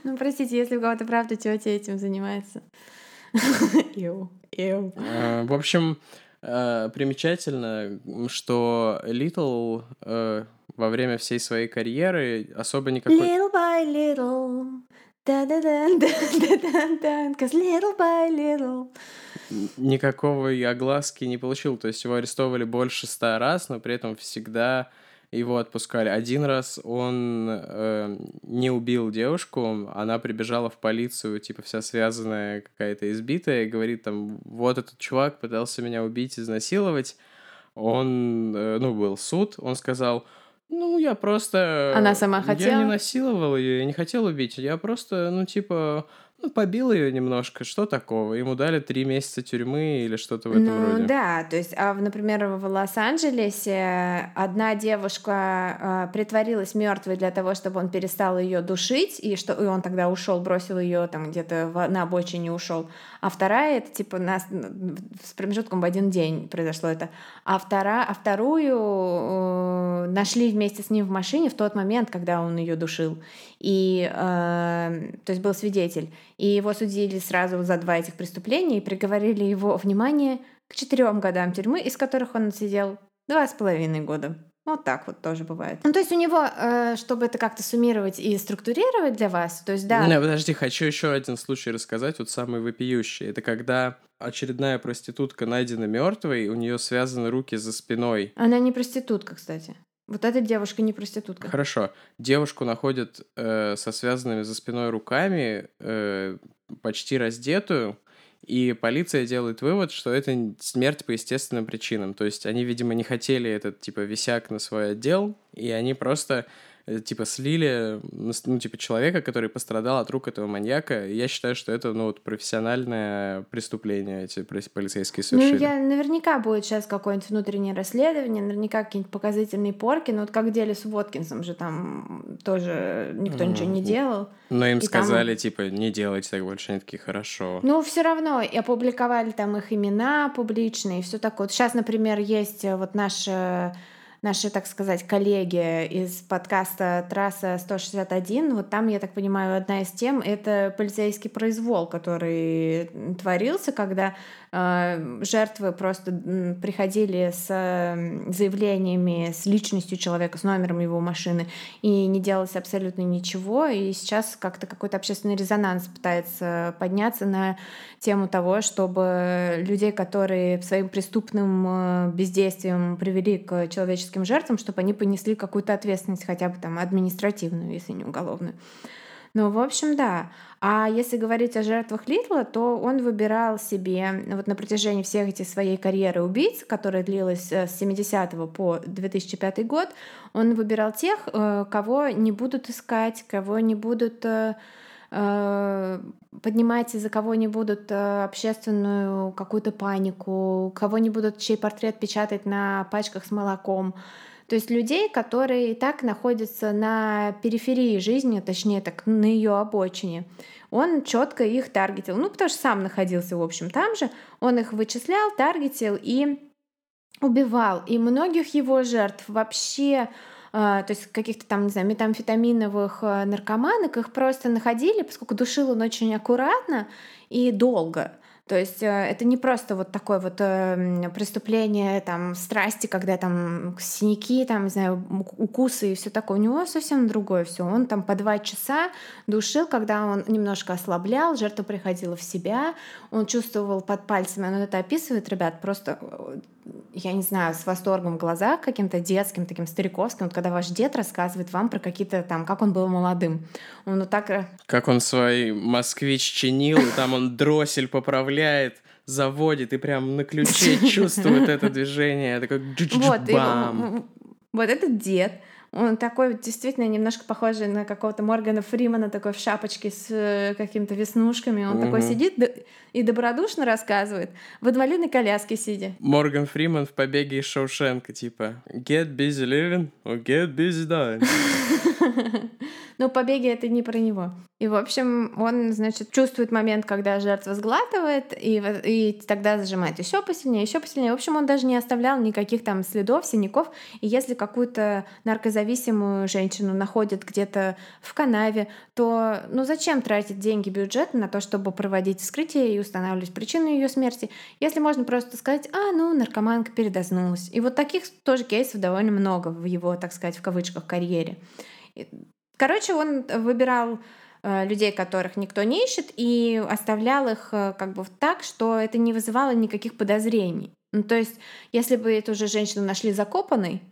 Ну, простите, если у кого-то правда тетя этим занимается. *laughs* Э, В общем, э, примечательно, что Литл э, во время всей своей карьеры особо никакой... Little by little. Little by little. никакого и огласки не получил. То есть его арестовывали больше ста раз, но при этом всегда его отпускали. Один раз он э, не убил девушку, она прибежала в полицию, типа вся связанная, какая-то избитая, и говорит там, вот этот чувак пытался меня убить, изнасиловать. Он, э, ну, был суд, он сказал, Ну, я просто... Она сама хотела? Я не насиловал ее, я не хотел убить. Я просто, ну, типа, ну, побил ее немножко, что такого? Ему дали три месяца тюрьмы или что-то в этом ну, роде. да, то есть, а, например, в Лос-Анджелесе одна девушка э, притворилась мертвой для того, чтобы он перестал ее душить, и что и он тогда ушел, бросил ее там где-то на обочине ушел. А вторая, это типа нас с промежутком в один день произошло это. А, втора, а вторую э, нашли вместе с ним в машине в тот момент, когда он ее душил. И, э, то есть был свидетель. И его судили сразу за два этих преступления и приговорили его, внимание, к четырем годам тюрьмы, из которых он сидел два с половиной года. Вот так вот тоже бывает. Ну, то есть у него, э, чтобы это как-то суммировать и структурировать для вас, то есть да. Не, подожди, хочу еще один случай рассказать, вот самый вопиющий. Это когда очередная проститутка найдена мертвой, у нее связаны руки за спиной. Она не проститутка, кстати. Вот эта девушка не проститутка. Хорошо. Девушку находят э, со связанными за спиной руками, э, почти раздетую, и полиция делает вывод, что это смерть по естественным причинам. То есть они, видимо, не хотели этот, типа, висяк на свой отдел, и они просто типа, слили, ну, типа, человека, который пострадал от рук этого маньяка. И я считаю, что это, ну, вот профессиональное преступление эти полицейские ну, совершили. Ну, я, наверняка будет сейчас какое-нибудь внутреннее расследование, наверняка какие-нибудь показательные порки, но вот как в деле с Воткинсом же там тоже никто mm-hmm. ничего не делал. Но им и сказали, там... типа, не делайте так больше, они такие, хорошо. Ну, все равно, и опубликовали там их имена публичные, и все такое. Вот сейчас, например, есть э, вот наш наши, так сказать, коллеги из подкаста «Трасса 161». Вот там, я так понимаю, одна из тем — это полицейский произвол, который творился, когда жертвы просто приходили с заявлениями, с личностью человека, с номером его машины, и не делалось абсолютно ничего. И сейчас как-то какой-то общественный резонанс пытается подняться на тему того, чтобы людей, которые своим преступным э, бездействием привели к человеческим жертвам, чтобы они понесли какую-то ответственность, хотя бы там административную, если не уголовную. Ну, в общем, да. А если говорить о жертвах Литла, то он выбирал себе вот на протяжении всех этих своей карьеры убийц, которая длилась э, с 70 по 2005 год, он выбирал тех, э, кого не будут искать, кого не будут э, поднимать из-за кого не будут общественную какую-то панику, кого не будут чей портрет печатать на пачках с молоком. То есть людей, которые и так находятся на периферии жизни, точнее так, на ее обочине. Он четко их таргетил. Ну, потому что сам находился, в общем, там же. Он их вычислял, таргетил и убивал. И многих его жертв вообще а, то есть каких-то там, не знаю, метамфетаминовых э, наркоманок, их просто находили, поскольку душил он очень аккуратно и долго. То есть э, это не просто вот такое вот э, преступление там страсти, когда там синяки, там, не знаю, укусы и все такое. У него совсем другое все. Он там по два часа душил, когда он немножко ослаблял, жертва приходила в себя, он чувствовал под пальцами, он это описывает, ребят, просто я не знаю, с восторгом в глазах каким-то детским, таким стариковским, вот когда ваш дед рассказывает вам про какие-то там, как он был молодым. Он вот так... Как он свой москвич чинил, и там он дроссель поправляет, заводит, и прям на ключе *laughs* чувствует это движение. Такой вот, вот этот дед, он такой действительно немножко похожий на какого-то Моргана Фримана, такой в шапочке с э, какими-то веснушками. Он угу. такой сидит и добродушно рассказывает, в инвалидной коляске сидя. Морган Фриман в «Побеге из Шоушенка», типа «Get busy living or get busy dying». *laughs* Но побеги это не про него. И, в общем, он, значит, чувствует момент, когда жертва сглатывает, и, и тогда зажимает еще посильнее, еще посильнее. В общем, он даже не оставлял никаких там следов, синяков. И если какую-то наркозависимую женщину находят где-то в канаве, то ну зачем тратить деньги бюджет на то, чтобы проводить вскрытие и устанавливать причину ее смерти, если можно просто сказать, а, ну, наркоманка передознулась. И вот таких тоже кейсов довольно много в его, так сказать, в кавычках, карьере. Короче, он выбирал э, людей, которых никто не ищет, и оставлял их э, как бы так, что это не вызывало никаких подозрений. Ну, то есть, если бы эту же женщину нашли закопанной,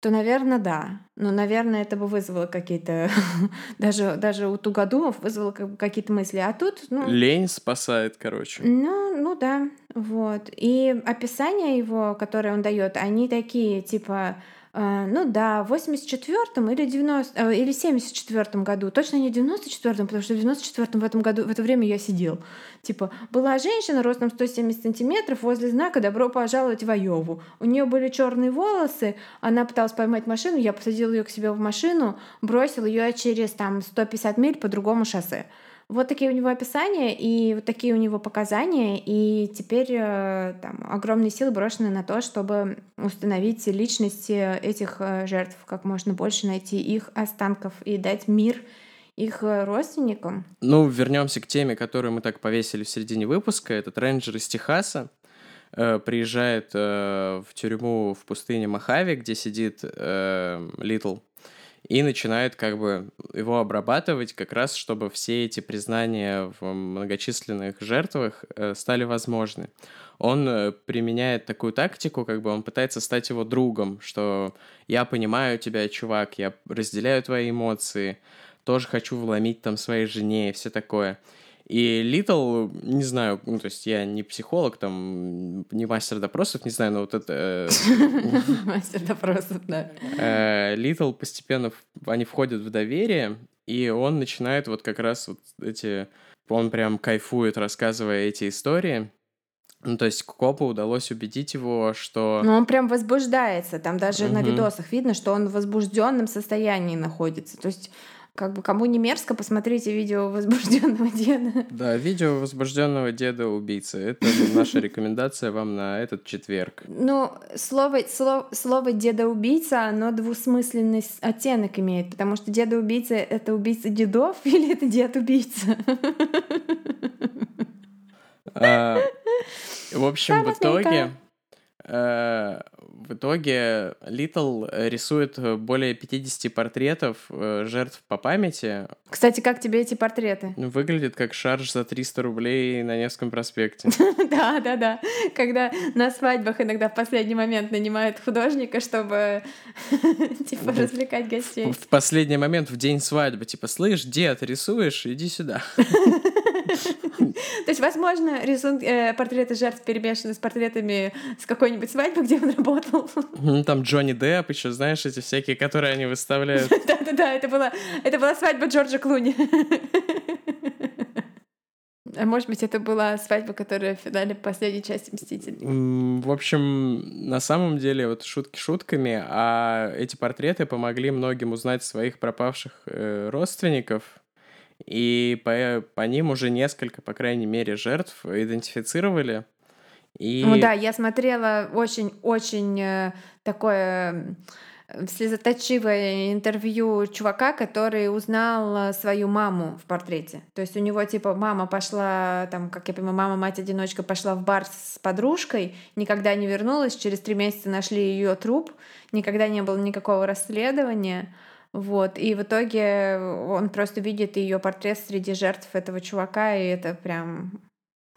то, наверное, да. Но, наверное, это бы вызвало какие-то... *laughs* даже, даже у тугодумов вызвало какие-то мысли. А тут... Ну... Лень спасает, короче. Ну, ну да. Вот. И описания его, которые он дает, они такие, типа ну да, в 84-м или 90 э, или 74-м году, точно не в 94-м, потому что в 94-м в этом году, в это время я сидел. Типа, была женщина ростом 170 сантиметров возле знака «Добро пожаловать в Айову». У нее были черные волосы, она пыталась поймать машину, я посадил ее к себе в машину, бросил ее через там 150 миль по другому шоссе. Вот такие у него описания и вот такие у него показания, и теперь э, там огромные силы брошены на то, чтобы установить личности этих э, жертв, как можно больше найти их останков и дать мир их э, родственникам. Ну, вернемся к теме, которую мы так повесили в середине выпуска. Этот рейнджер из Техаса приезжает в тюрьму в пустыне Мохаве, где сидит Литл и начинает как бы его обрабатывать как раз, чтобы все эти признания в многочисленных жертвах э, стали возможны. Он э, применяет такую тактику, как бы он пытается стать его другом, что я понимаю тебя, чувак, я разделяю твои эмоции, тоже хочу вломить там своей жене и все такое. И Литл, не знаю, ну, то есть я не психолог, там, не мастер допросов, не знаю, но вот это... *laughs* Э, мастер допросов, да. Э, Литл постепенно, они входят в доверие, и он начинает вот как раз вот эти... Он прям кайфует, рассказывая эти истории. Ну, то есть копу удалось убедить его, что... Ну, он прям возбуждается. Там даже угу. на видосах видно, что он в возбужденном состоянии находится. То есть как бы кому не мерзко, посмотрите видео возбужденного деда. Да, видео возбужденного деда убийцы. Это наша рекомендация вам на этот четверг. Ну, слово, слово, слово деда-убийца, оно двусмысленный оттенок имеет, потому что деда-убийца — это убийца дедов *laughs* или это дед-убийца? А, в общем, в итоге э, в итоге Литл рисует более 50 портретов э, жертв по памяти. Кстати, как тебе эти портреты? Выглядит как шарж за 300 рублей на Невском проспекте. *laughs* Да, да, да. Когда на свадьбах иногда в последний момент нанимают художника, чтобы *laughs* типа развлекать гостей. В последний момент, в день свадьбы, типа, слышь, дед, рисуешь? Иди сюда. *laughs* То есть, возможно, рисунки, э, портреты жертв перемешаны с портретами с какой-нибудь свадьбы, где он работал. Там Джонни Депп, еще знаешь, эти всякие, которые они выставляют. *laughs* Да-да-да, это была, это была свадьба Джорджа Клуни. А может быть, это была свадьба, которая в финале последней части «Мстителей». В общем, на самом деле, вот шутки шутками, а эти портреты помогли многим узнать своих пропавших э, родственников, и по, по ним уже несколько, по крайней мере, жертв идентифицировали. И... Ну да, я смотрела очень-очень э, такое слезоточивое интервью чувака, который узнал э, свою маму в портрете. То есть у него типа мама пошла, там, как я понимаю, мама, мать-одиночка пошла в бар с подружкой, никогда не вернулась, через три месяца нашли ее труп, никогда не было никакого расследования. Вот. И в итоге он просто видит ее портрет среди жертв этого чувака, и это прям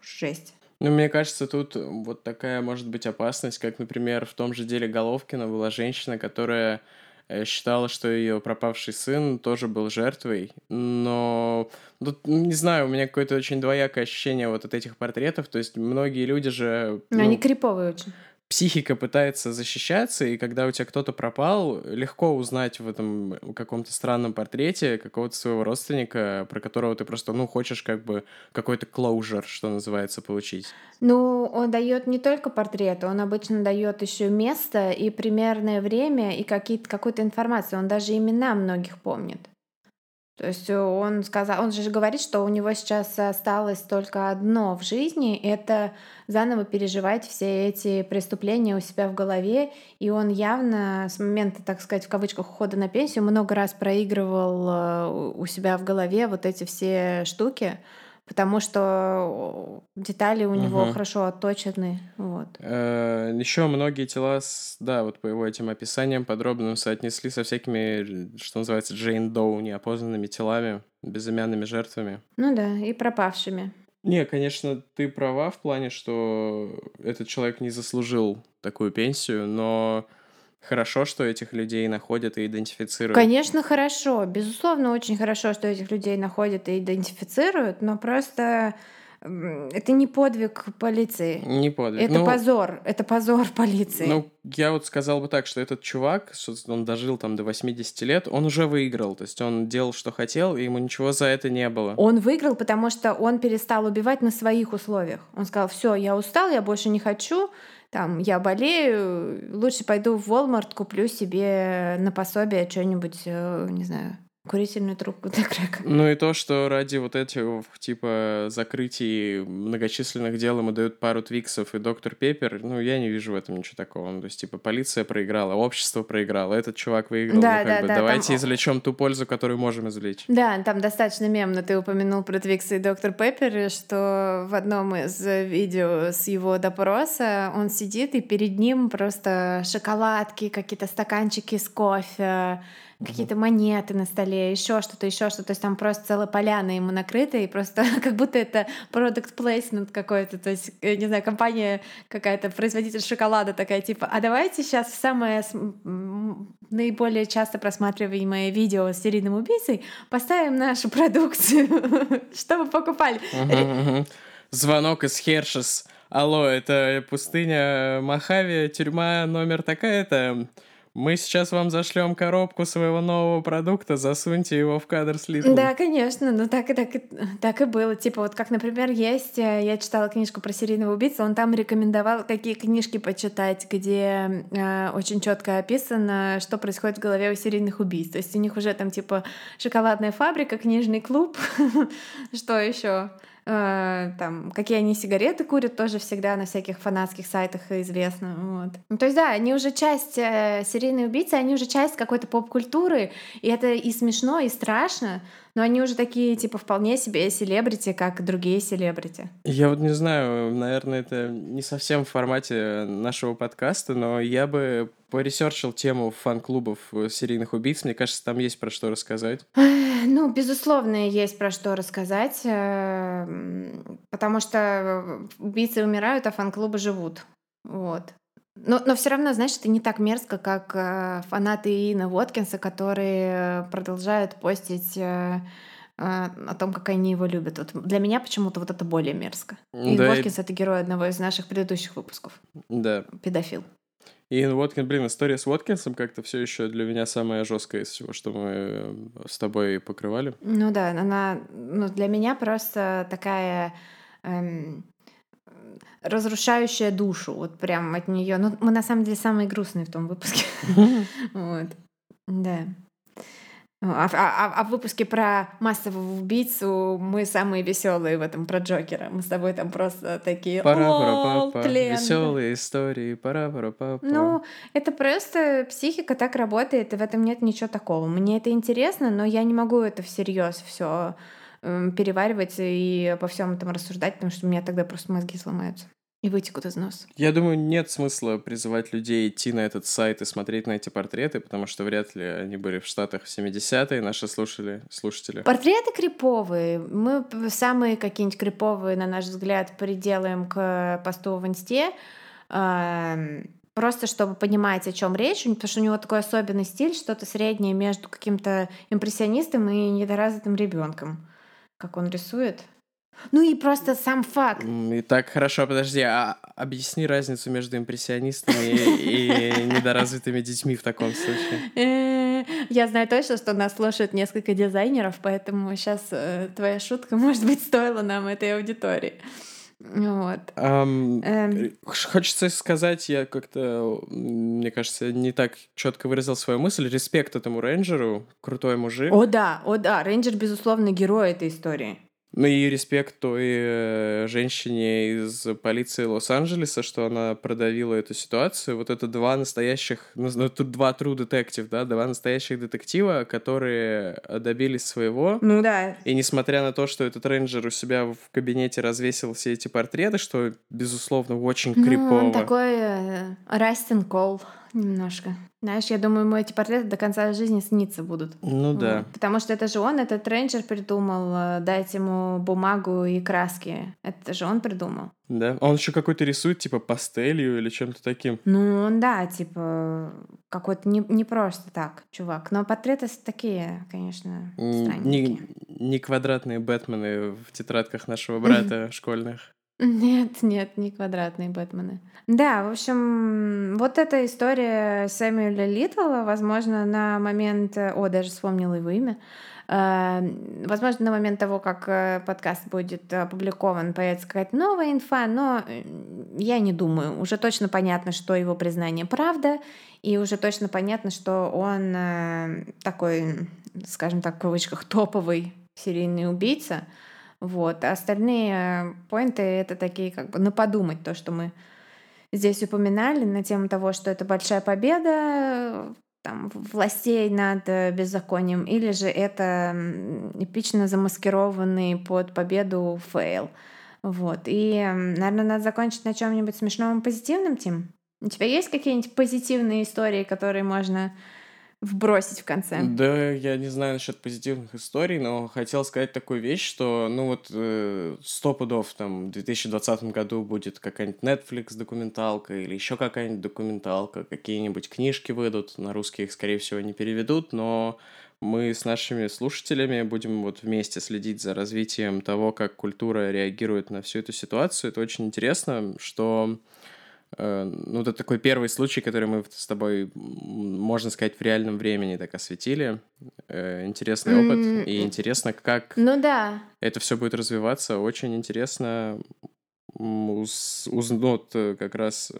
жесть. Ну, мне кажется, тут вот такая может быть опасность, как, например, в том же деле Головкина была женщина, которая э, считала, что ее пропавший сын тоже был жертвой, но тут, ну, не знаю, у меня какое-то очень двоякое ощущение вот от этих портретов, то есть многие люди же... Ну, они криповые очень психика пытается защищаться, и когда у тебя кто-то пропал, легко узнать в этом каком-то странном портрете какого-то своего родственника, про которого ты просто, ну, хочешь как бы какой-то closure, что называется, получить. Ну, он дает не только портрет, он обычно дает еще место и примерное время и какие-то, какую-то информацию. Он даже имена многих помнит. То есть он сказал, он же говорит, что у него сейчас осталось только одно в жизни, это заново переживать все эти преступления у себя в голове, и он явно с момента, так сказать, в кавычках ухода на пенсию много раз проигрывал э, у себя в голове вот эти все штуки, потому что детали у него угу. хорошо отточены. Вот. Э, Еще многие тела, да, вот по его этим описаниям подробным соотнесли со всякими, что называется, Джейн Доу, неопознанными телами, безымянными жертвами. Ну да, и пропавшими. Не, конечно, ты права в плане, что этот человек не заслужил такую пенсию, но Хорошо, что этих людей находят и идентифицируют. Конечно, хорошо. Безусловно, очень хорошо, что этих людей находят и идентифицируют, но просто это не подвиг полиции. Не подвиг. Это ну, позор. Это позор полиции. Ну, я вот сказал бы так, что этот чувак, он дожил там до 80 лет, он уже выиграл. То есть он делал, что хотел, и ему ничего за это не было. Он выиграл, потому что он перестал убивать на своих условиях. Он сказал, все, я устал, я больше не хочу, там, я болею, лучше пойду в Walmart, куплю себе на пособие что-нибудь, э, не знаю, Курительную трубку для крэка. Ну и то, что ради вот этих, типа, закрытий многочисленных дел ему дают пару твиксов и доктор Пеппер, ну, я не вижу в этом ничего такого. Ну, то есть, типа, полиция проиграла, общество проиграло, этот чувак выиграл. Да, ну, как да, бы, да, давайте там... извлечем ту пользу, которую можем извлечь. Да, там достаточно мемно ты упомянул про твиксы и доктор Пеппер, что в одном из видео с его допроса он сидит, и перед ним просто шоколадки, какие-то стаканчики с кофе, какие-то монеты на столе, еще что-то, еще что-то. То есть там просто целая поляна ему накрыта, и просто *laughs* как будто это product placement какой-то. То есть, не знаю, компания какая-то, производитель шоколада такая, типа, а давайте сейчас самое наиболее часто просматриваемое видео с серийным убийцей поставим нашу продукцию, *laughs* чтобы покупали. Звонок из Хершес. Алло, это пустыня Махави, тюрьма номер такая-то. Мы сейчас вам зашлем коробку своего нового продукта, засуньте его в кадр с литлом. Да, конечно, ну так и так, так и было. Типа вот как, например, есть, э, я читала книжку про серийного убийцу, он там рекомендовал, какие книжки почитать, где э, очень четко описано, что происходит в голове у серийных убийц. То есть у них уже там типа шоколадная фабрика, книжный клуб, *laughs* что еще? Э, там, какие они сигареты курят, тоже всегда на всяких фанатских сайтах известно. Вот. Ну, то есть, да, они уже часть э, серийные убийцы, они уже часть какой-то поп-культуры, и это и смешно, и страшно, но они уже такие, типа, вполне себе селебрити, как другие селебрити. Я вот не знаю, наверное, это не совсем в формате нашего подкаста, но я бы поресерчил тему фан-клубов серийных убийц. Мне кажется, там есть про что рассказать. Ну, безусловно, есть про что рассказать, э, потому что убийцы умирают, а фан-клубы живут. Вот. Но, но все равно, знаешь, это не так мерзко, как э, фанаты Ина Воткинса, которые продолжают постить э, о том, как они его любят. Вот для меня почему-то вот это более мерзко. И да, Воткинс это герой одного из наших предыдущих выпусков. Да. Педофил. И Воткин, блин, история с Воткинсом как-то все еще для меня самая жесткая из всего, что мы э, с тобой покрывали. Ну да, она ну, для меня просто такая эм, разрушающая душу. Вот прям от нее. Ну, мы на самом деле самые грустные в том выпуске. *laughs* Вот. Да. А, а, а, а в выпуске про массового убийцу мы самые веселые в этом про Джокера. Мы с тобой там просто такие. Пора, пора, папа. Веселые истории. Пора, пора, папа. Ну, это просто психика так работает, и в этом нет ничего такого. Мне это интересно, но я не могу это всерьез все эм, переваривать и обо всем этом рассуждать, потому что у меня тогда просто мозги сломаются и вытекут из носа. Я думаю, нет смысла призывать людей идти на этот сайт и смотреть на эти портреты, потому что вряд ли они были в Штатах в 70-е, наши слушали, слушатели. Портреты криповые. Мы самые какие-нибудь криповые, на наш взгляд, приделаем к посту в инсте. Просто чтобы понимать, о чем речь, потому что у него такой особенный стиль, что-то среднее между каким-то импрессионистом и недоразвитым ребенком, как он рисует. Ну и просто сам факт. Итак, хорошо, подожди, а объясни разницу между импрессионистами и недоразвитыми детьми в таком случае. Э, я знаю точно, что нас слушают несколько дизайнеров, поэтому сейчас э, твоя шутка, может быть, стоила нам этой аудитории. Вот. Um, эм. Хочется сказать, я как-то, мне кажется, не так четко выразил свою мысль. Респект этому рейнджеру, крутой мужик. О да, о да, рейнджер, безусловно, герой этой истории. Ну и респект той э, женщине из полиции Лос-Анджелеса, что она продавила эту ситуацию. Вот это два настоящих, ну, ну тут два true детектив, да, два настоящих детектива, которые добились своего. Ну да. И несмотря на то, что этот рейнджер у себя в кабинете развесил все эти портреты, что, безусловно, очень ну, крипово. Он такой э, Растин Кол немножко. Знаешь, я думаю, ему эти портреты до конца жизни сниться будут. Ну да. Потому что это же он, этот рейнджер придумал э, дать ему бумагу и краски. Это же он придумал. Да? Он еще какой-то рисует, типа, пастелью или чем-то таким. Ну, он, да, типа, какой-то не, не просто так, чувак. Но портреты такие, конечно, странненькие. Не, не квадратные Бэтмены в тетрадках нашего брата *laughs* школьных. Нет, нет, не квадратные Бэтмены. Да, в общем, вот эта история Сэмюэля Литла, возможно, на момент... О, даже вспомнила его имя. Э, возможно, на момент того, как э, подкаст будет опубликован, появится какая-то новая инфа, но э, я не думаю. Уже точно понятно, что его признание правда, и уже точно понятно, что он такой, скажем так, в кавычках, топовый серийный убийца. Вот. А остальные поинты — это такие как бы на подумать, то, что мы здесь упоминали на тему того, что это большая победа там, властей над э, беззаконием, или же это эпично замаскированный под победу фейл. Вот. И, наверное, надо закончить на чем-нибудь смешном и позитивном, Тим. У тебя есть какие-нибудь позитивные истории, которые можно вбросить в конце. Да, я не знаю насчет позитивных историй, но хотел сказать такую вещь, что, ну вот, э, сто пудов там в 2020 году будет какая-нибудь Netflix документалка или еще какая-нибудь документалка, какие-нибудь книжки выйдут, на русский их, скорее всего, не переведут, но мы с нашими слушателями будем вот вместе следить за развитием того, как культура реагирует на всю эту ситуацию. Это очень интересно, что Э, ну, это такой первый случай, который мы с тобой, можно сказать, в реальном времени так осветили. Э, интересный опыт. Mm-hmm. И интересно, как ну, да. это все будет развиваться. Очень интересно узнать э, как раз...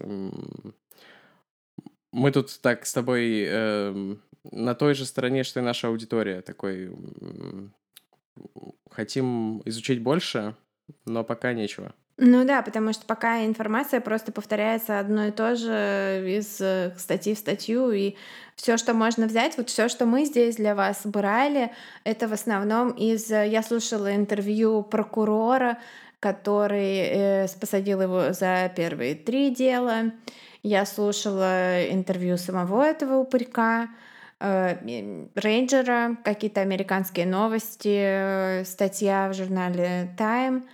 Мы тут так с тобой э, на той же стороне, что и наша аудитория. Такой... Хотим изучить больше, но пока нечего. Ну да, потому что пока информация просто повторяется одно и то же из э, статьи в статью, и все, что можно взять, вот все, что мы здесь для вас брали, это в основном из... Э, я слушала интервью прокурора, который э, посадил его за первые три дела. Я слушала интервью самого этого упырька, э, рейнджера, какие-то американские новости, э, статья в журнале Time —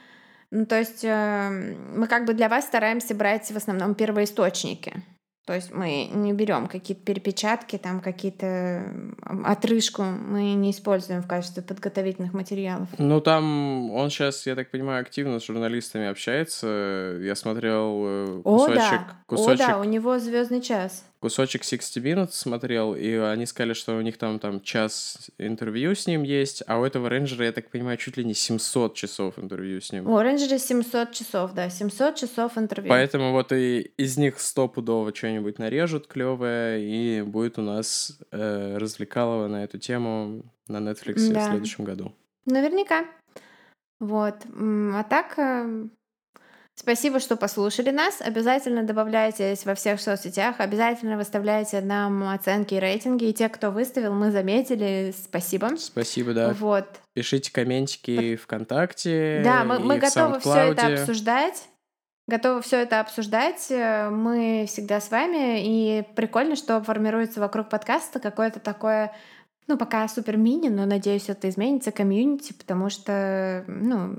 ну, то есть э, мы как бы для вас стараемся брать в основном первоисточники. То есть мы не берем какие-то перепечатки, там какие-то отрыжку мы не используем в качестве подготовительных материалов. Ну там он сейчас, я так понимаю, активно с журналистами общается. Я смотрел кусочек. Э, О, да. кусочек... О, да, у него звездный час кусочек 60 Minutes смотрел, и они сказали, что у них там, там час интервью с ним есть, а у этого рейнджера, я так понимаю, чуть ли не 700 часов интервью с ним. У рейнджера 700 часов, да, 700 часов интервью. Поэтому вот и из них стопудово что-нибудь нарежут клевое, и будет у нас э, развлекалово на эту тему на Netflix да. в следующем году. Наверняка. Вот. А так, э, Спасибо, что послушали нас. Обязательно добавляйтесь во всех соцсетях, обязательно выставляйте нам оценки и рейтинги. И те, кто выставил, мы заметили. Спасибо. Спасибо, да. Вот. Пишите комментики ВКонтакте. Да, мы, мы готовы все это обсуждать. Готовы все это обсуждать. Мы всегда с вами. И прикольно, что формируется вокруг подкаста какое-то такое ну, пока супер мини, но надеюсь, это изменится комьюнити, потому что, ну,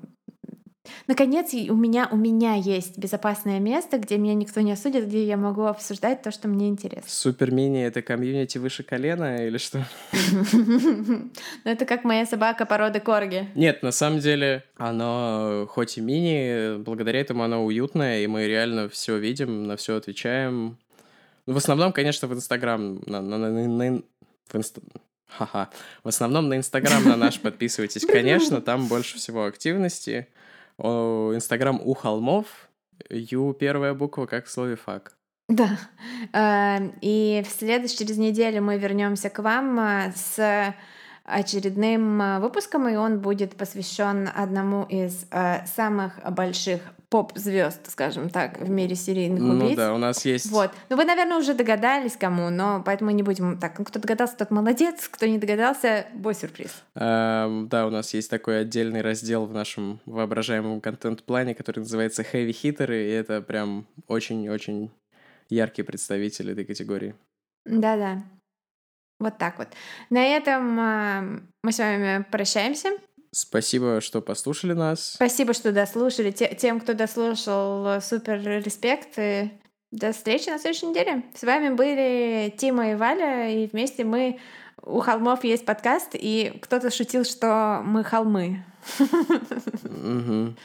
Наконец, у меня, у меня есть безопасное место, где меня никто не осудит, где я могу обсуждать то, что мне интересно. Супер мини — это комьюнити выше колена или что? *laughs* Ну, это как моя собака породы корги. Нет, на самом деле, оно хоть и мини, благодаря этому оно уютное, и мы реально все видим, на все отвечаем. Ну, в основном, конечно, в Инстаграм, на, на, на, на, в инста... Ха-ха. В основном на Инстаграм на наш подписывайтесь, *laughs* конечно, там больше всего активности. Инстаграм у холмов, Ю первая буква, как в слове фак. Да. Эм, и в следующей через неделю мы вернемся к вам э, с очередным э, выпуском, и он будет посвящен одному из э, самых больших поп-звезд, скажем так, в мире серийных ну убийц. Ну да, у нас есть... Вот. Ну вы, наверное, уже догадались, кому, но поэтому не будем так. Ну, кто догадался, тот молодец, кто не догадался, бой сюрприз. Эм, да, у нас есть такой отдельный раздел в нашем воображаемом контент-плане, который называется Heavy Hitter, и это прям очень-очень яркие представители этой категории. Да-да. Вот так вот. На этом э, мы с вами прощаемся. Спасибо, что послушали нас. Спасибо, что дослушали. Тем, кто дослушал, супер респект. И до встречи на следующей неделе. С вами были Тима и Валя, и вместе мы у холмов есть подкаст, и кто-то шутил, что мы холмы. Мгм.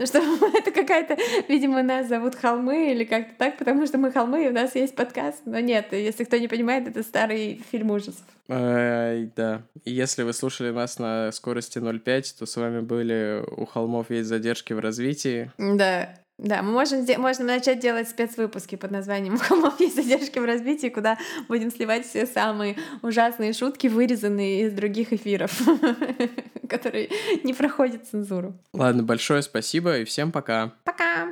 Ну что *laughs* это какая-то, видимо, нас зовут холмы или как-то так, потому что мы холмы, и у нас есть подкаст. Но нет, если кто не понимает, это старый фильм ужасов. Да. Если вы слушали нас на скорости 0.5, то с вами были «У холмов есть задержки в развитии». Да, да, мы можем, можем начать делать спецвыпуски под названием «У *laughs* холмов есть задержки в развитии», куда будем сливать все самые ужасные шутки, вырезанные из других эфиров, *laughs* которые не проходят цензуру. Ладно, большое спасибо и всем пока. Пока!